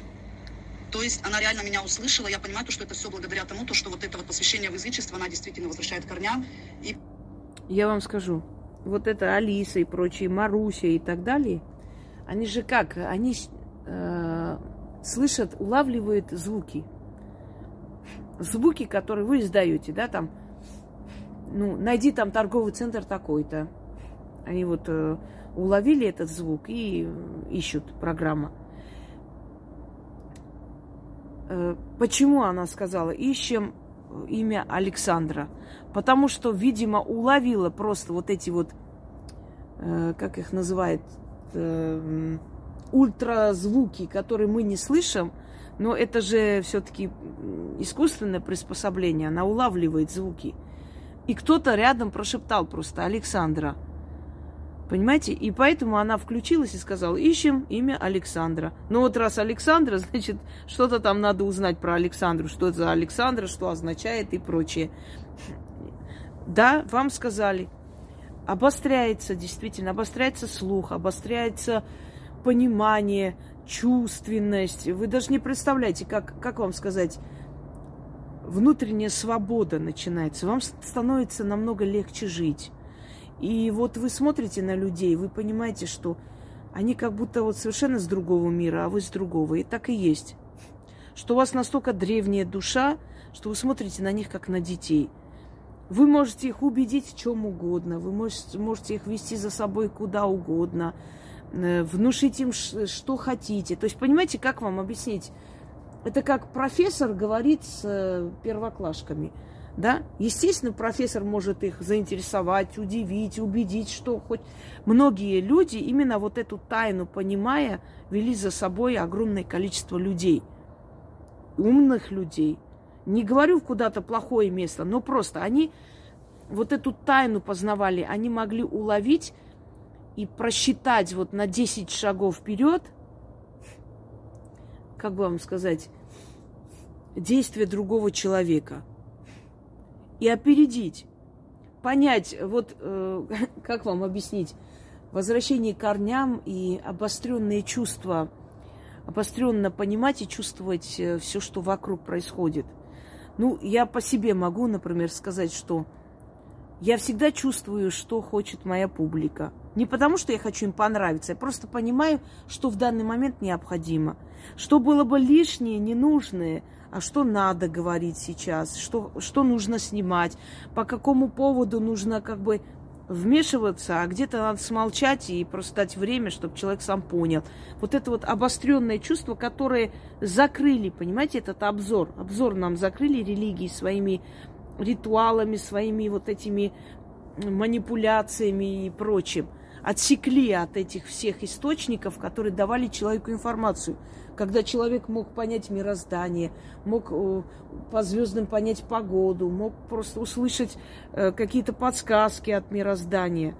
То есть она реально меня услышала, я понимаю, что это все благодаря тому, то, что вот это вот посвящение в язычество, она действительно возвращает корням. И... Я вам скажу, вот это Алиса и прочие, Маруся и так далее, они же как, они э, слышат, улавливают звуки. Звуки, которые вы издаете, да, там, ну, найди там торговый центр такой-то. Они вот э, уловили этот звук и ищут программа. Э, почему она сказала, ищем имя Александра? Потому что, видимо, уловила просто вот эти вот, э, как их называют, э, ультразвуки, которые мы не слышим, но это же все-таки искусственное приспособление, она улавливает звуки. И кто-то рядом прошептал просто Александра – Понимаете? И поэтому она включилась и сказала, ищем имя Александра. Ну вот раз Александра, значит, что-то там надо узнать про Александру, что это за Александра, что означает и прочее. Да, вам сказали. Обостряется, действительно, обостряется слух, обостряется понимание, чувственность. Вы даже не представляете, как, как вам сказать, внутренняя свобода начинается. Вам становится намного легче жить. И вот вы смотрите на людей, вы понимаете, что они как будто вот совершенно с другого мира, а вы с другого. И так и есть. Что у вас настолько древняя душа, что вы смотрите на них как на детей. Вы можете их убедить в чем угодно, вы можете, можете их вести за собой куда угодно, внушить им, что хотите. То есть, понимаете, как вам объяснить? Это как профессор говорит с э, первоклашками – да? Естественно, профессор может их заинтересовать, удивить, убедить, что хоть многие люди, именно вот эту тайну понимая, вели за собой огромное количество людей, умных людей. Не говорю куда-то плохое место, но просто они вот эту тайну познавали, они могли уловить и просчитать вот на 10 шагов вперед как бы вам сказать, действия другого человека. И опередить. Понять, вот э, как вам объяснить, возвращение к корням и обостренные чувства, обостренно понимать и чувствовать э, все, что вокруг происходит. Ну, я по себе могу, например, сказать, что я всегда чувствую, что хочет моя публика. Не потому, что я хочу им понравиться, я просто понимаю, что в данный момент необходимо. Что было бы лишнее, ненужное, а что надо говорить сейчас, что, что нужно снимать, по какому поводу нужно как бы вмешиваться, а где-то надо смолчать и просто дать время, чтобы человек сам понял. Вот это вот обостренное чувство, которое закрыли, понимаете, этот обзор. Обзор нам закрыли религии своими ритуалами, своими вот этими манипуляциями и прочим. Отсекли от этих всех источников, которые давали человеку информацию. Когда человек мог понять мироздание, мог э, по звездам понять погоду, мог просто услышать э, какие-то подсказки от мироздания.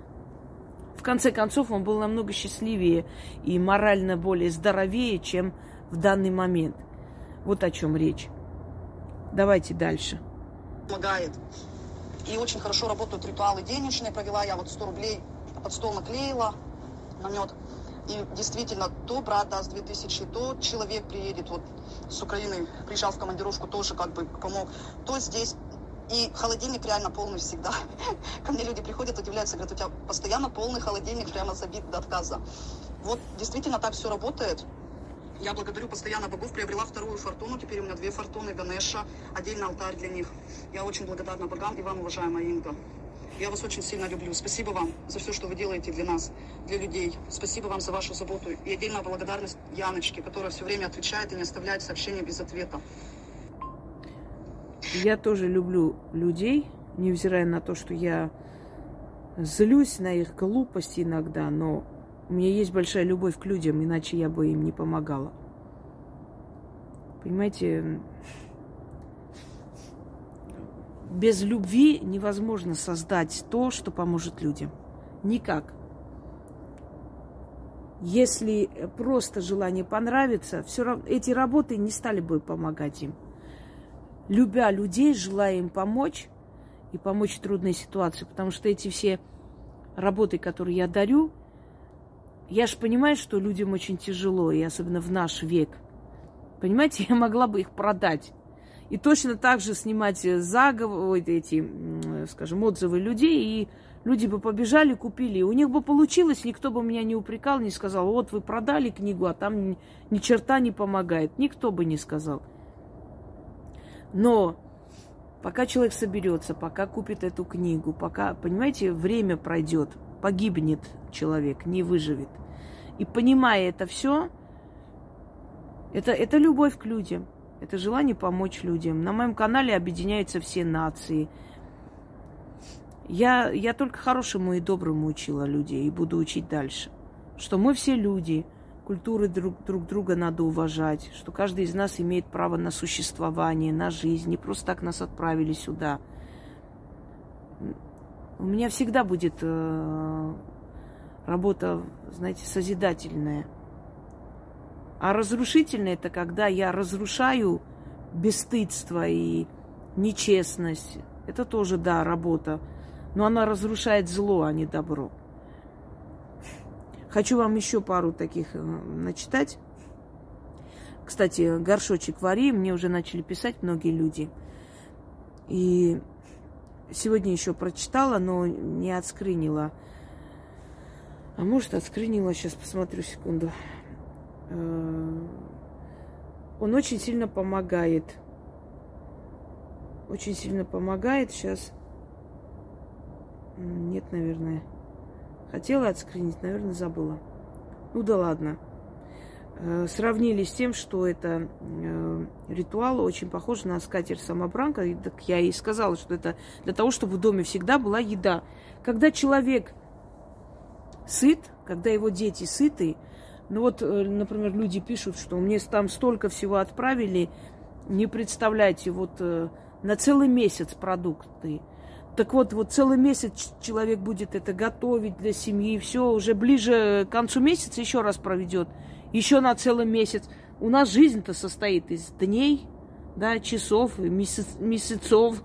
В конце концов, он был намного счастливее и морально более здоровее, чем в данный момент. Вот о чем речь. Давайте дальше помогает. И очень хорошо работают ритуалы денежные. Провела я вот 100 рублей под стол наклеила намет. И действительно, то брат даст 2000, то человек приедет вот с Украины, приезжал в командировку, тоже как бы помог. То здесь и холодильник реально полный всегда. Ко мне люди приходят, удивляются, говорят, у тебя постоянно полный холодильник, прямо забит до отказа. Вот действительно так все работает. Я благодарю постоянно богов, приобрела вторую фортуну, теперь у меня две фортуны, Ганеша, отдельный алтарь для них. Я очень благодарна богам и вам, уважаемая Инга. Я вас очень сильно люблю. Спасибо вам за все, что вы делаете для нас, для людей. Спасибо вам за вашу заботу. И отдельная благодарность Яночке, которая все время отвечает и не оставляет сообщения без ответа. Я тоже люблю людей, невзирая на то, что я злюсь на их глупости иногда, но у меня есть большая любовь к людям, иначе я бы им не помогала. Понимаете, без любви невозможно создать то, что поможет людям. Никак. Если просто желание понравится, все равно эти работы не стали бы помогать им. Любя людей, желая им помочь и помочь в трудной ситуации, потому что эти все работы, которые я дарю, я же понимаю, что людям очень тяжело, и особенно в наш век. Понимаете, я могла бы их продать. И точно так же снимать заговоры, эти, скажем, отзывы людей, и люди бы побежали, купили. У них бы получилось, никто бы меня не упрекал, не сказал, вот вы продали книгу, а там ни черта не помогает. Никто бы не сказал. Но пока человек соберется, пока купит эту книгу, пока, понимаете, время пройдет, погибнет человек, не выживет. И понимая это все, это, это любовь к людям, это желание помочь людям. На моем канале объединяются все нации. Я, я только хорошему и доброму учила людей и буду учить дальше. Что мы все люди, культуры друг, друг друга надо уважать, что каждый из нас имеет право на существование, на жизнь. Не просто так нас отправили сюда. У меня всегда будет э, работа, знаете, созидательная. А разрушительная это когда я разрушаю бесстыдство и нечестность. Это тоже, да, работа. Но она разрушает зло, а не добро. Хочу вам еще пару таких э, начитать. Кстати, горшочек вари, мне уже начали писать многие люди. И сегодня еще прочитала, но не отскринила. А может, отскринила, сейчас посмотрю секунду. Э, он очень сильно помогает. Очень сильно помогает. Сейчас. Нет, наверное. Хотела отскринить, наверное, забыла. Ну да ладно. Э, сравнили с тем, что это э, ритуал очень похож на скатерть самобранка. И так я и сказала, что это для того, чтобы в доме всегда была еда. Когда человек сыт, когда его дети сыты. Ну вот, э, например, люди пишут, что мне там столько всего отправили, не представляете, вот э, на целый месяц продукты. Так вот, вот целый месяц человек будет это готовить для семьи, все уже ближе к концу месяца еще раз проведет, еще на целый месяц. У нас жизнь-то состоит из дней, да, часов, месяц, месяцев.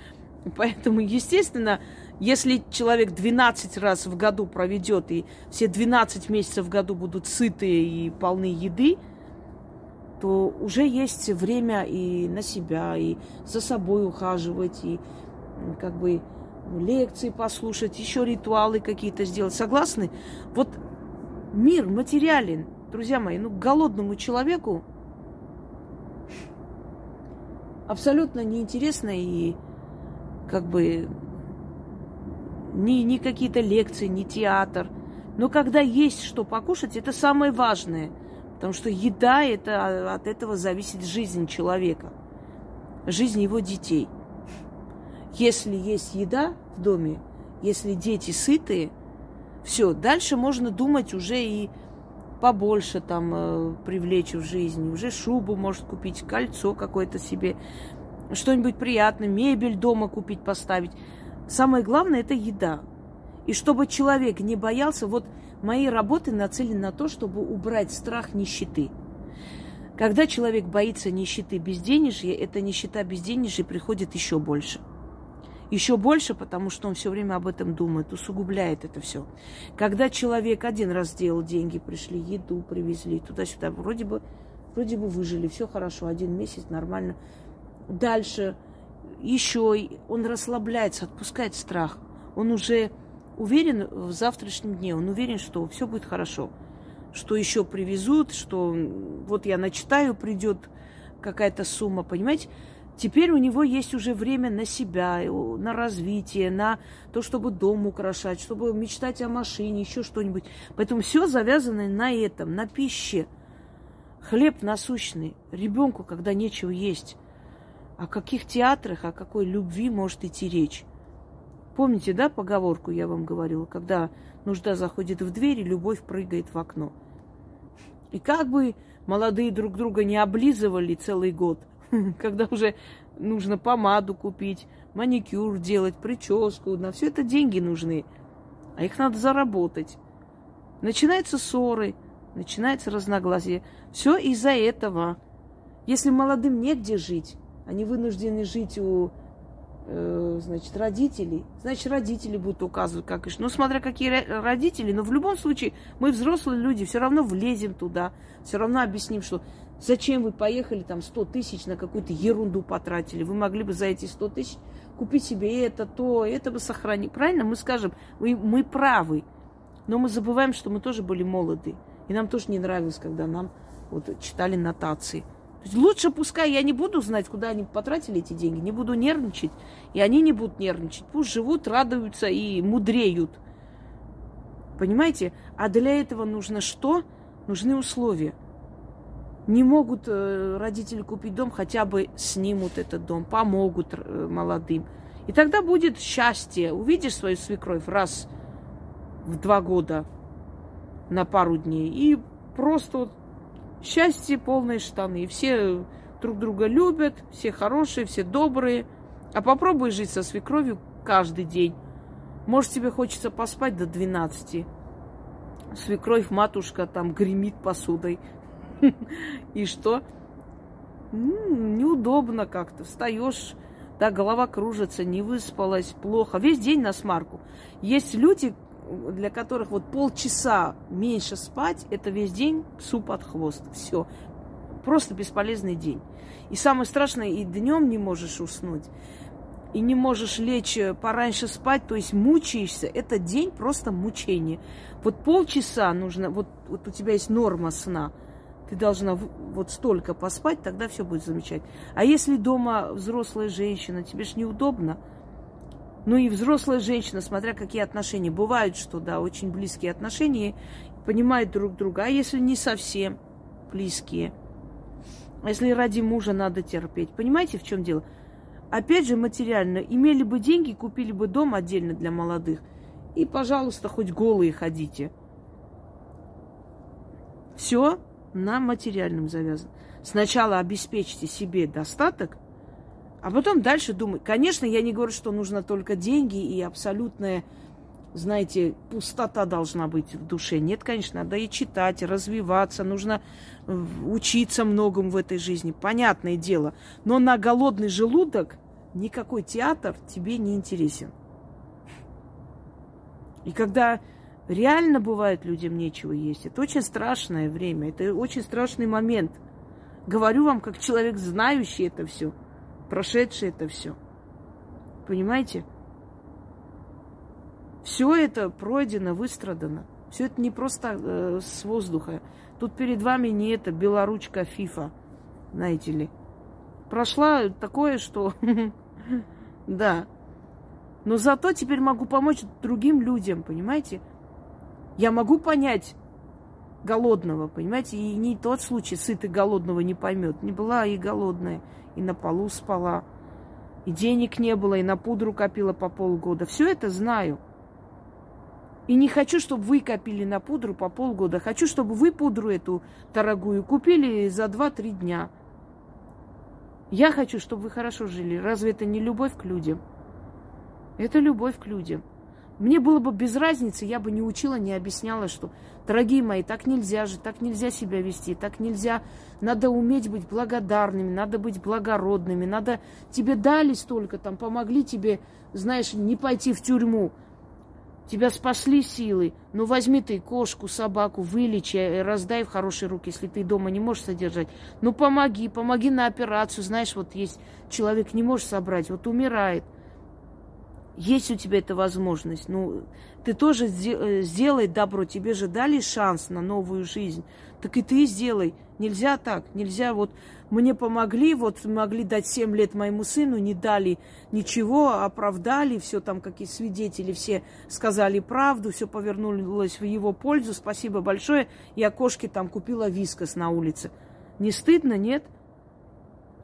Поэтому, естественно, если человек 12 раз в году проведет, и все 12 месяцев в году будут сытые и полны еды, то уже есть время и на себя, и за собой ухаживать, и как бы лекции послушать, еще ритуалы какие-то сделать. Согласны? Вот мир материален, друзья мои, ну, голодному человеку абсолютно неинтересно и как бы ни, ни какие-то лекции, ни театр. Но когда есть что покушать, это самое важное. Потому что еда, это от этого зависит жизнь человека, жизнь его детей. Если есть еда в доме, если дети сытые, все, дальше можно думать уже и побольше там э, привлечь в жизнь. Уже шубу может купить, кольцо какое-то себе, что-нибудь приятное, мебель дома купить, поставить. Самое главное – это еда. И чтобы человек не боялся, вот мои работы нацелены на то, чтобы убрать страх нищеты. Когда человек боится нищеты безденежья, эта нищета безденежья приходит еще больше. Еще больше, потому что он все время об этом думает, усугубляет это все. Когда человек один раз сделал деньги, пришли, еду привезли, туда-сюда, вроде бы, вроде бы выжили, все хорошо, один месяц нормально. Дальше еще он расслабляется, отпускает страх. Он уже уверен в завтрашнем дне, он уверен, что все будет хорошо, что еще привезут, что вот я начитаю, придет какая-то сумма, понимаете? Теперь у него есть уже время на себя, на развитие, на то, чтобы дом украшать, чтобы мечтать о машине, еще что-нибудь. Поэтому все завязано на этом, на пище. Хлеб насущный. Ребенку, когда нечего есть. О каких театрах, о какой любви может идти речь? Помните, да, поговорку я вам говорила, когда нужда заходит в дверь, и любовь прыгает в окно. И как бы молодые друг друга не облизывали целый год, когда уже нужно помаду купить, маникюр делать, прическу, на все это деньги нужны, а их надо заработать. Начинаются ссоры, начинается разногласие. Все из-за этого. Если молодым негде жить, они вынуждены жить у Э, значит, родителей, значит, родители будут указывать, как и что. Ну, смотря какие родители, но в любом случае мы взрослые люди, все равно влезем туда, все равно объясним, что зачем вы поехали там 100 тысяч на какую-то ерунду потратили, вы могли бы за эти 100 тысяч купить себе это, то, это бы сохранить. Правильно? Мы скажем, мы, мы правы, но мы забываем, что мы тоже были молоды, и нам тоже не нравилось, когда нам вот читали нотации – Лучше пускай я не буду знать, куда они потратили эти деньги, не буду нервничать, и они не будут нервничать. Пусть живут, радуются и мудреют. Понимаете? А для этого нужно что? Нужны условия. Не могут э, родители купить дом, хотя бы снимут этот дом, помогут э, молодым. И тогда будет счастье. Увидишь свою свекровь раз в два года на пару дней и просто вот Счастье полные штаны. Все друг друга любят, все хорошие, все добрые. А попробуй жить со свекровью каждый день. Может, тебе хочется поспать до 12. Свекровь, матушка там гремит посудой. И что? Неудобно как-то. Встаешь, да, голова кружится, не выспалась, плохо. Весь день на смарку. Есть люди, для которых вот полчаса меньше спать, это весь день суп от хвост. Все. Просто бесполезный день. И самое страшное, и днем не можешь уснуть, и не можешь лечь э, пораньше спать, то есть мучаешься. Это день просто мучение. Вот полчаса нужно, вот, вот у тебя есть норма сна, ты должна вот столько поспать, тогда все будет замечательно. А если дома взрослая женщина, тебе ж неудобно – ну и взрослая женщина, смотря какие отношения. Бывают, что, да, очень близкие отношения, понимают друг друга. А если не совсем близкие? А если ради мужа надо терпеть? Понимаете, в чем дело? Опять же, материально. Имели бы деньги, купили бы дом отдельно для молодых. И, пожалуйста, хоть голые ходите. Все на материальном завязано. Сначала обеспечьте себе достаток – а потом дальше думать. Конечно, я не говорю, что нужно только деньги и абсолютное знаете, пустота должна быть в душе. Нет, конечно, надо и читать, развиваться, нужно э, учиться многому в этой жизни, понятное дело. Но на голодный желудок никакой театр тебе не интересен. И когда реально бывает людям нечего есть, это очень страшное время, это очень страшный момент. Говорю вам, как человек, знающий это все, прошедший это все. Понимаете? Все это пройдено, выстрадано. Все это не просто э, с воздуха. Тут перед вами не это белоручка ФИФА, знаете ли. Прошла такое, что... Да. Но зато теперь могу помочь другим людям, понимаете? Я могу понять голодного, понимаете? И не тот случай, сытый голодного не поймет. Не была и голодная, и на полу спала, и денег не было, и на пудру копила по полгода. Все это знаю. И не хочу, чтобы вы копили на пудру по полгода. Хочу, чтобы вы пудру эту дорогую купили за 2-3 дня. Я хочу, чтобы вы хорошо жили. Разве это не любовь к людям? Это любовь к людям. Мне было бы без разницы, я бы не учила, не объясняла, что, дорогие мои, так нельзя жить, так нельзя себя вести, так нельзя. Надо уметь быть благодарными, надо быть благородными, надо тебе дали столько, там, помогли тебе, знаешь, не пойти в тюрьму. Тебя спасли силы. Ну, возьми ты кошку, собаку, вылечи, э, раздай в хорошие руки, если ты дома не можешь содержать. Ну, помоги, помоги на операцию. Знаешь, вот есть человек не может собрать, вот умирает. Есть у тебя эта возможность. Ну, ты тоже э, сделай добро. Тебе же дали шанс на новую жизнь. Так и ты сделай. Нельзя так. Нельзя вот мне помогли, вот могли дать 7 лет моему сыну, не дали ничего, оправдали, все там какие свидетели, все сказали правду, все повернулось в его пользу, спасибо большое. Я кошке там купила вискос на улице. Не стыдно, нет?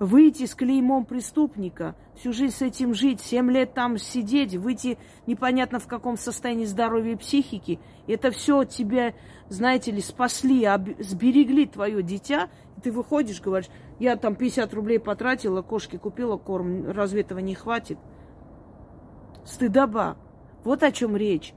Выйти с клеймом преступника, всю жизнь с этим жить, семь лет там сидеть, выйти непонятно в каком состоянии здоровья и психики, это все тебя, знаете ли, спасли, сберегли твое дитя, ты выходишь, говоришь, я там 50 рублей потратила, кошке купила корм, разве этого не хватит? Стыдоба. Вот о чем речь.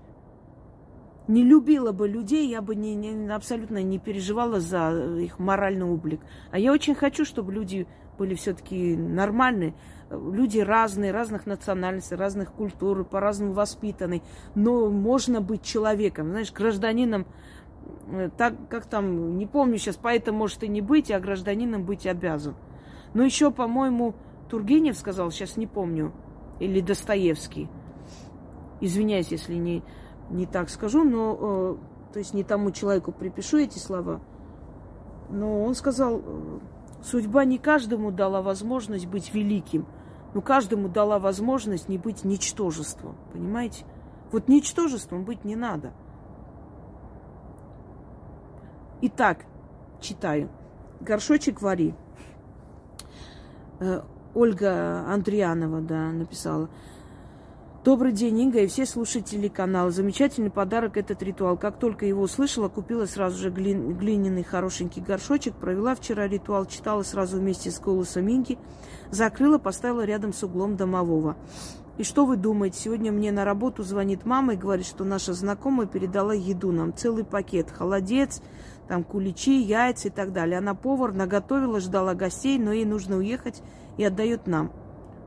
Не любила бы людей, я бы не, не, абсолютно не переживала за их моральный облик. А я очень хочу, чтобы люди были все-таки нормальные. Люди разные, разных национальностей, разных культур, по-разному воспитаны. Но можно быть человеком, знаешь, гражданином Э, так как там, не помню сейчас, поэтому может и не быть, а гражданином быть обязан. Но еще, по-моему, Тургенев сказал, сейчас не помню, или Достоевский. Извиняюсь, если не, не так скажу, но э, то есть не тому человеку припишу эти слова. Но он сказал, э, судьба не каждому дала возможность быть великим, но каждому дала возможность не быть ничтожеством. Понимаете? Вот ничтожеством быть не надо – Итак, читаю. Горшочек вари. Э, Ольга Андрианова, да, написала. Добрый день, Инга и все слушатели канала. Замечательный подарок этот ритуал. Как только его услышала, купила сразу же глин, глиняный хорошенький горшочек. Провела вчера ритуал, читала сразу вместе с голосом Инги. Закрыла, поставила рядом с углом домового. И что вы думаете? Сегодня мне на работу звонит мама и говорит, что наша знакомая передала еду нам. Целый пакет. Холодец, там куличи, яйца и так далее. Она повар, наготовила, ждала гостей, но ей нужно уехать и отдает нам.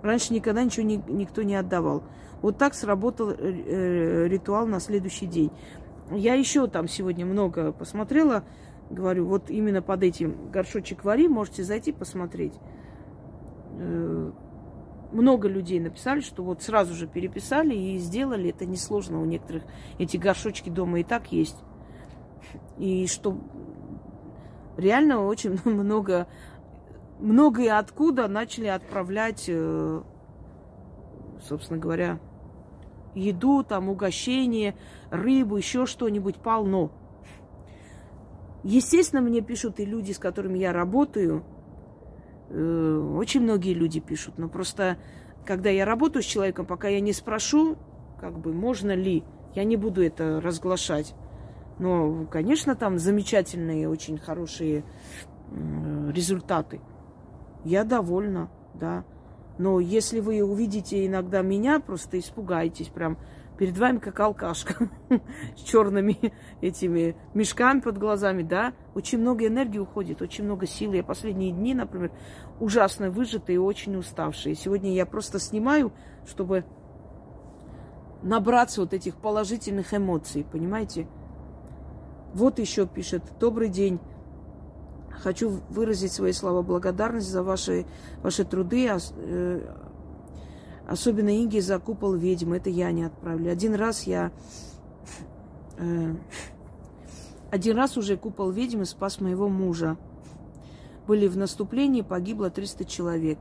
Раньше никогда ничего ни, никто не отдавал. Вот так сработал э, э, ритуал на следующий день. Я еще там сегодня много посмотрела. Говорю, вот именно под этим горшочек вари можете зайти посмотреть. Э, много людей написали, что вот сразу же переписали и сделали. Это несложно у некоторых. Эти горшочки дома и так есть. И что реально очень много, много и откуда начали отправлять, собственно говоря, еду, там, угощение, рыбу, еще что-нибудь полно. Естественно, мне пишут и люди, с которыми я работаю. Э, очень многие люди пишут. Но просто, когда я работаю с человеком, пока я не спрошу, как бы, можно ли, я не буду это разглашать. Но, конечно, там замечательные, очень хорошие результаты. Я довольна, да. Но если вы увидите иногда меня, просто испугаетесь, прям Перед вами как алкашка с черными этими мешками под глазами, да. Очень много энергии уходит, очень много сил. Я последние дни, например, ужасно выжатые и очень уставшие. Сегодня я просто снимаю, чтобы набраться вот этих положительных эмоций, понимаете? Вот еще пишет, добрый день. Хочу выразить свои слова благодарности за ваши, ваши труды, э, особенно Инге за купол ведьмы. Это я не отправлю. Один раз я... Э, один раз уже купол ведьмы спас моего мужа. Были в наступлении, погибло 300 человек.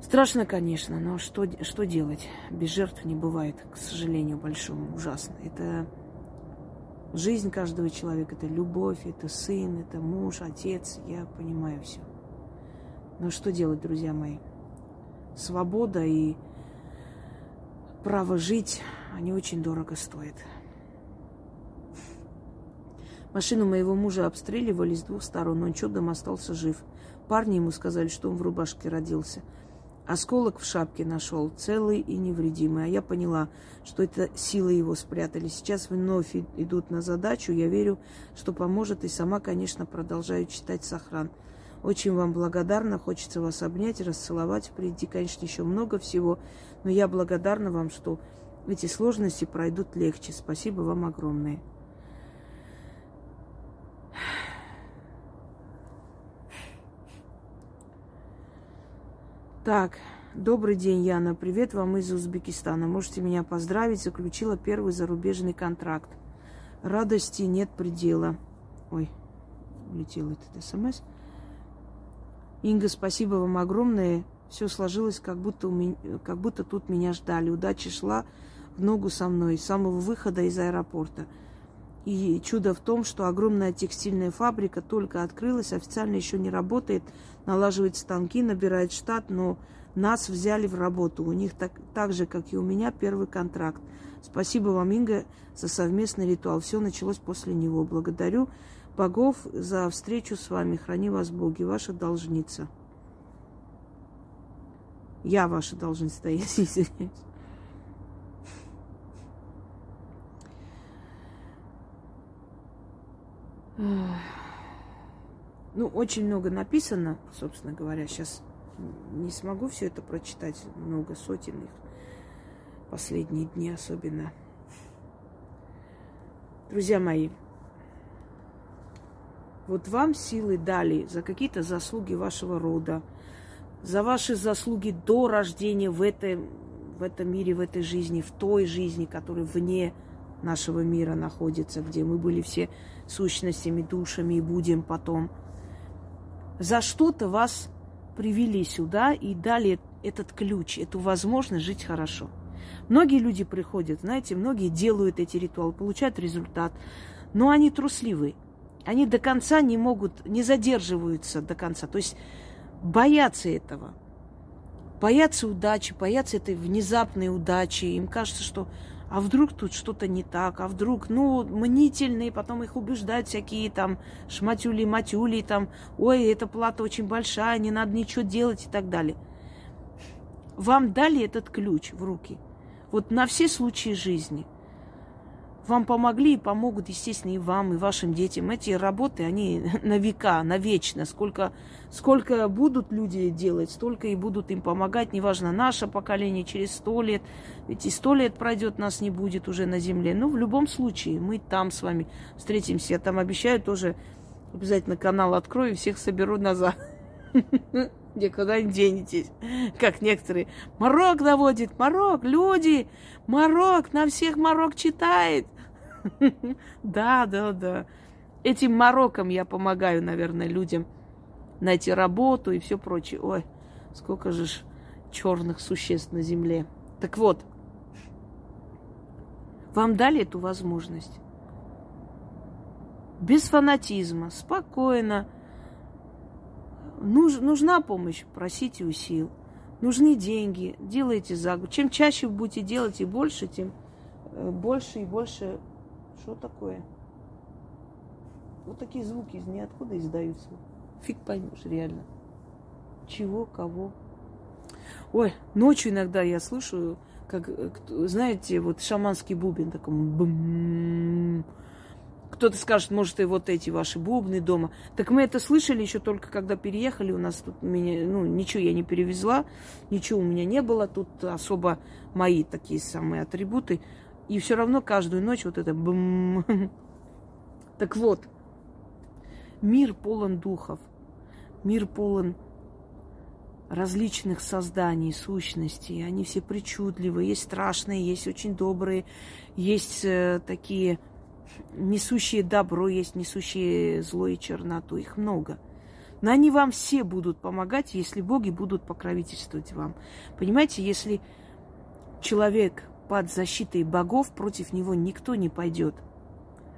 Страшно, конечно, но что, что делать? Без жертв не бывает, к сожалению, большому. Ужасно. Это Жизнь каждого человека – это любовь, это сын, это муж, отец. Я понимаю все. Но что делать, друзья мои? Свобода и право жить, они очень дорого стоят. Машину моего мужа обстреливали с двух сторон, но он чудом остался жив. Парни ему сказали, что он в рубашке родился – Осколок в шапке нашел, целый и невредимый. А я поняла, что это силы его спрятали. Сейчас вновь идут на задачу. Я верю, что поможет. И сама, конечно, продолжаю читать сохран. Очень вам благодарна. Хочется вас обнять, расцеловать. Впереди, конечно, еще много всего. Но я благодарна вам, что эти сложности пройдут легче. Спасибо вам огромное. Так, добрый день, Яна. Привет вам из Узбекистана. Можете меня поздравить. Заключила первый зарубежный контракт. Радости нет предела. Ой, улетел этот смс. Инга, спасибо вам огромное. Все сложилось, как будто, у меня, как будто тут меня ждали. Удача шла в ногу со мной с самого выхода из аэропорта. И чудо в том, что огромная текстильная фабрика только открылась, официально еще не работает, налаживает станки, набирает штат, но нас взяли в работу. У них так, так же, как и у меня, первый контракт. Спасибо вам, Инга, за совместный ритуал. Все началось после него. Благодарю богов за встречу с вами. Храни вас боги. Ваша должница. Я ваша должница, я извиняюсь. Ну, очень много написано, собственно говоря. Сейчас не смогу все это прочитать. Много сотен их. Последние дни особенно. Друзья мои, вот вам силы дали за какие-то заслуги вашего рода, за ваши заслуги до рождения в, этом в этом мире, в этой жизни, в той жизни, которая вне нашего мира находится, где мы были все сущностями, душами и будем потом. За что-то вас привели сюда и дали этот ключ, эту возможность жить хорошо. Многие люди приходят, знаете, многие делают эти ритуалы, получают результат, но они трусливые. Они до конца не могут, не задерживаются до конца. То есть боятся этого. Боятся удачи, боятся этой внезапной удачи. Им кажется, что а вдруг тут что-то не так, а вдруг, ну, мнительные, потом их убеждают всякие там шматюли, матюли, там, ой, эта плата очень большая, не надо ничего делать и так далее. Вам дали этот ключ в руки. Вот на все случаи жизни – вам помогли и помогут, естественно, и вам, и вашим детям. Эти работы, они на века, на вечно. Сколько, сколько будут люди делать, столько и будут им помогать. Неважно, наше поколение через сто лет. Ведь и сто лет пройдет, нас не будет уже на земле. Но в любом случае, мы там с вами встретимся. Я там обещаю тоже обязательно канал открою и всех соберу назад. Где куда не денетесь. Как некоторые. Марок наводит, Марок, люди, Марок, на всех Марок читает. Да, да, да. Этим Мароком я помогаю, наверное, людям найти работу и все прочее. Ой, сколько же ж черных существ на земле. Так вот, вам дали эту возможность. Без фанатизма, спокойно. Нуж, нужна помощь, просите у сил. Нужны деньги, делайте за. Чем чаще будете делать и больше, тем э, больше и больше что такое? Вот такие звуки из ниоткуда издаются. Фиг поймешь, реально. Чего, кого. Ой, ночью иногда я слышу как, э, знаете, вот шаманский бубен такой бум. Кто-то скажет, может, и вот эти ваши бубны дома. Так мы это слышали еще только когда переехали. У нас тут меня, ну, ничего я не перевезла, ничего у меня не было. Тут особо мои такие самые атрибуты. И все равно каждую ночь вот это бум. Так вот, мир полон духов, мир полон различных созданий, сущностей. Они все причудливые, есть страшные, есть очень добрые, есть э, такие несущие добро, есть несущие зло и черноту. Их много. Но они вам все будут помогать, если боги будут покровительствовать вам. Понимаете, если человек под защитой богов, против него никто не пойдет.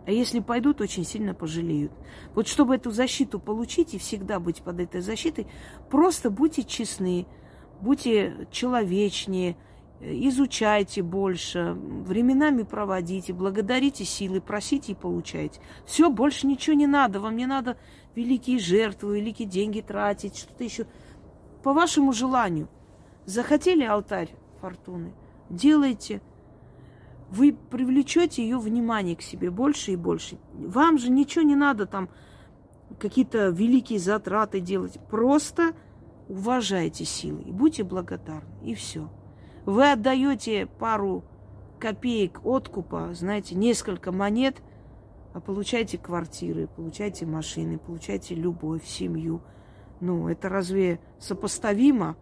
А если пойдут, очень сильно пожалеют. Вот чтобы эту защиту получить и всегда быть под этой защитой, просто будьте честны, будьте человечнее, изучайте больше, временами проводите, благодарите силы, просите и получайте. Все, больше ничего не надо. Вам не надо великие жертвы, великие деньги тратить, что-то еще. По вашему желанию. Захотели алтарь фортуны? Делайте. Вы привлечете ее внимание к себе больше и больше. Вам же ничего не надо там какие-то великие затраты делать. Просто уважайте силы и будьте благодарны. И все. Вы отдаете пару копеек откупа, знаете, несколько монет, а получаете квартиры, получаете машины, получаете любовь, семью. Ну, это разве сопоставимо?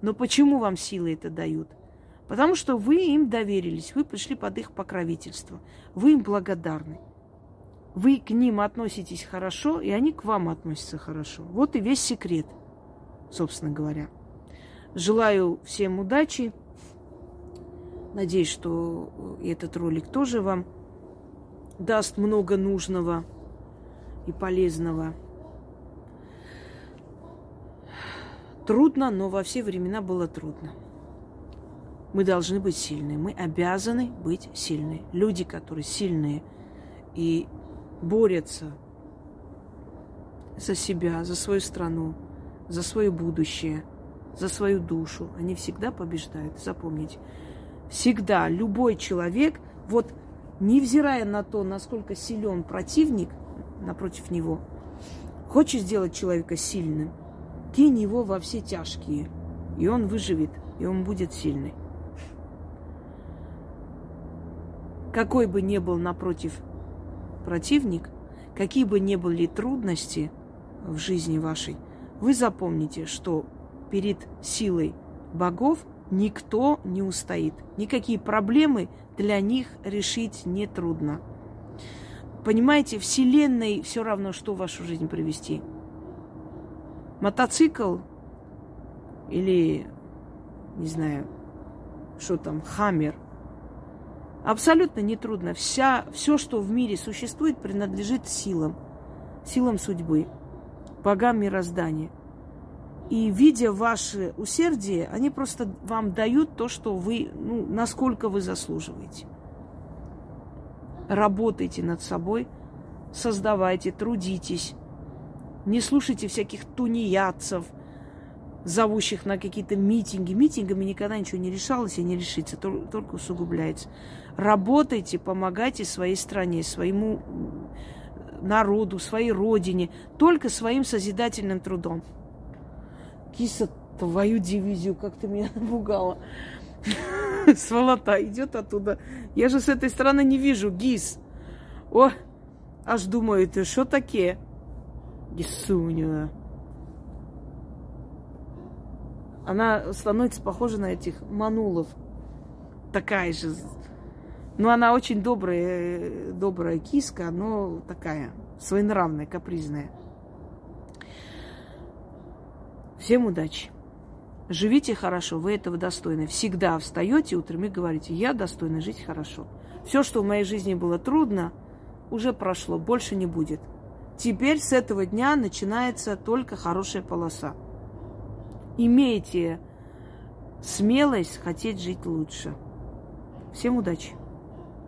Но почему вам силы это дают? Потому что вы им доверились, вы пришли под их покровительство, вы им благодарны. Вы к ним относитесь хорошо, и они к вам относятся хорошо. Вот и весь секрет, собственно говоря. Желаю всем удачи. Надеюсь, что этот ролик тоже вам даст много нужного и полезного. Трудно, но во все времена было трудно. Мы должны быть сильны. Мы обязаны быть сильны. Люди, которые сильные и борются за себя, за свою страну, за свое будущее, за свою душу, они всегда побеждают. Запомните. Всегда любой человек, вот невзирая на то, насколько силен противник напротив него, хочет сделать человека сильным, кинь его во все тяжкие, и он выживет, и он будет сильный. какой бы ни был напротив противник, какие бы ни были трудности в жизни вашей, вы запомните, что перед силой богов никто не устоит. Никакие проблемы для них решить не трудно. Понимаете, Вселенной все равно, что в вашу жизнь привести. Мотоцикл или, не знаю, что там, хаммер – Абсолютно нетрудно. Вся, все, что в мире существует, принадлежит силам. Силам судьбы, богам мироздания. И видя ваше усердие, они просто вам дают то, что вы, ну, насколько вы заслуживаете. Работайте над собой, создавайте, трудитесь. Не слушайте всяких тунеядцев, зовущих на какие-то митинги. Митингами никогда ничего не решалось и не решится, только усугубляется. Работайте, помогайте своей стране, своему народу, своей родине, только своим созидательным трудом. Киса, твою дивизию, как ты меня напугала. Сволота идет оттуда. Я же с этой стороны не вижу. Гис. О, аж думаю, ты что такие? Гисуня. Она становится похожа на этих манулов. Такая же ну, она очень добрая, добрая киска, но такая своенравная, капризная. Всем удачи. Живите хорошо, вы этого достойны. Всегда встаете утром и говорите, я достойна жить хорошо. Все, что в моей жизни было трудно, уже прошло, больше не будет. Теперь с этого дня начинается только хорошая полоса. Имейте смелость хотеть жить лучше. Всем удачи!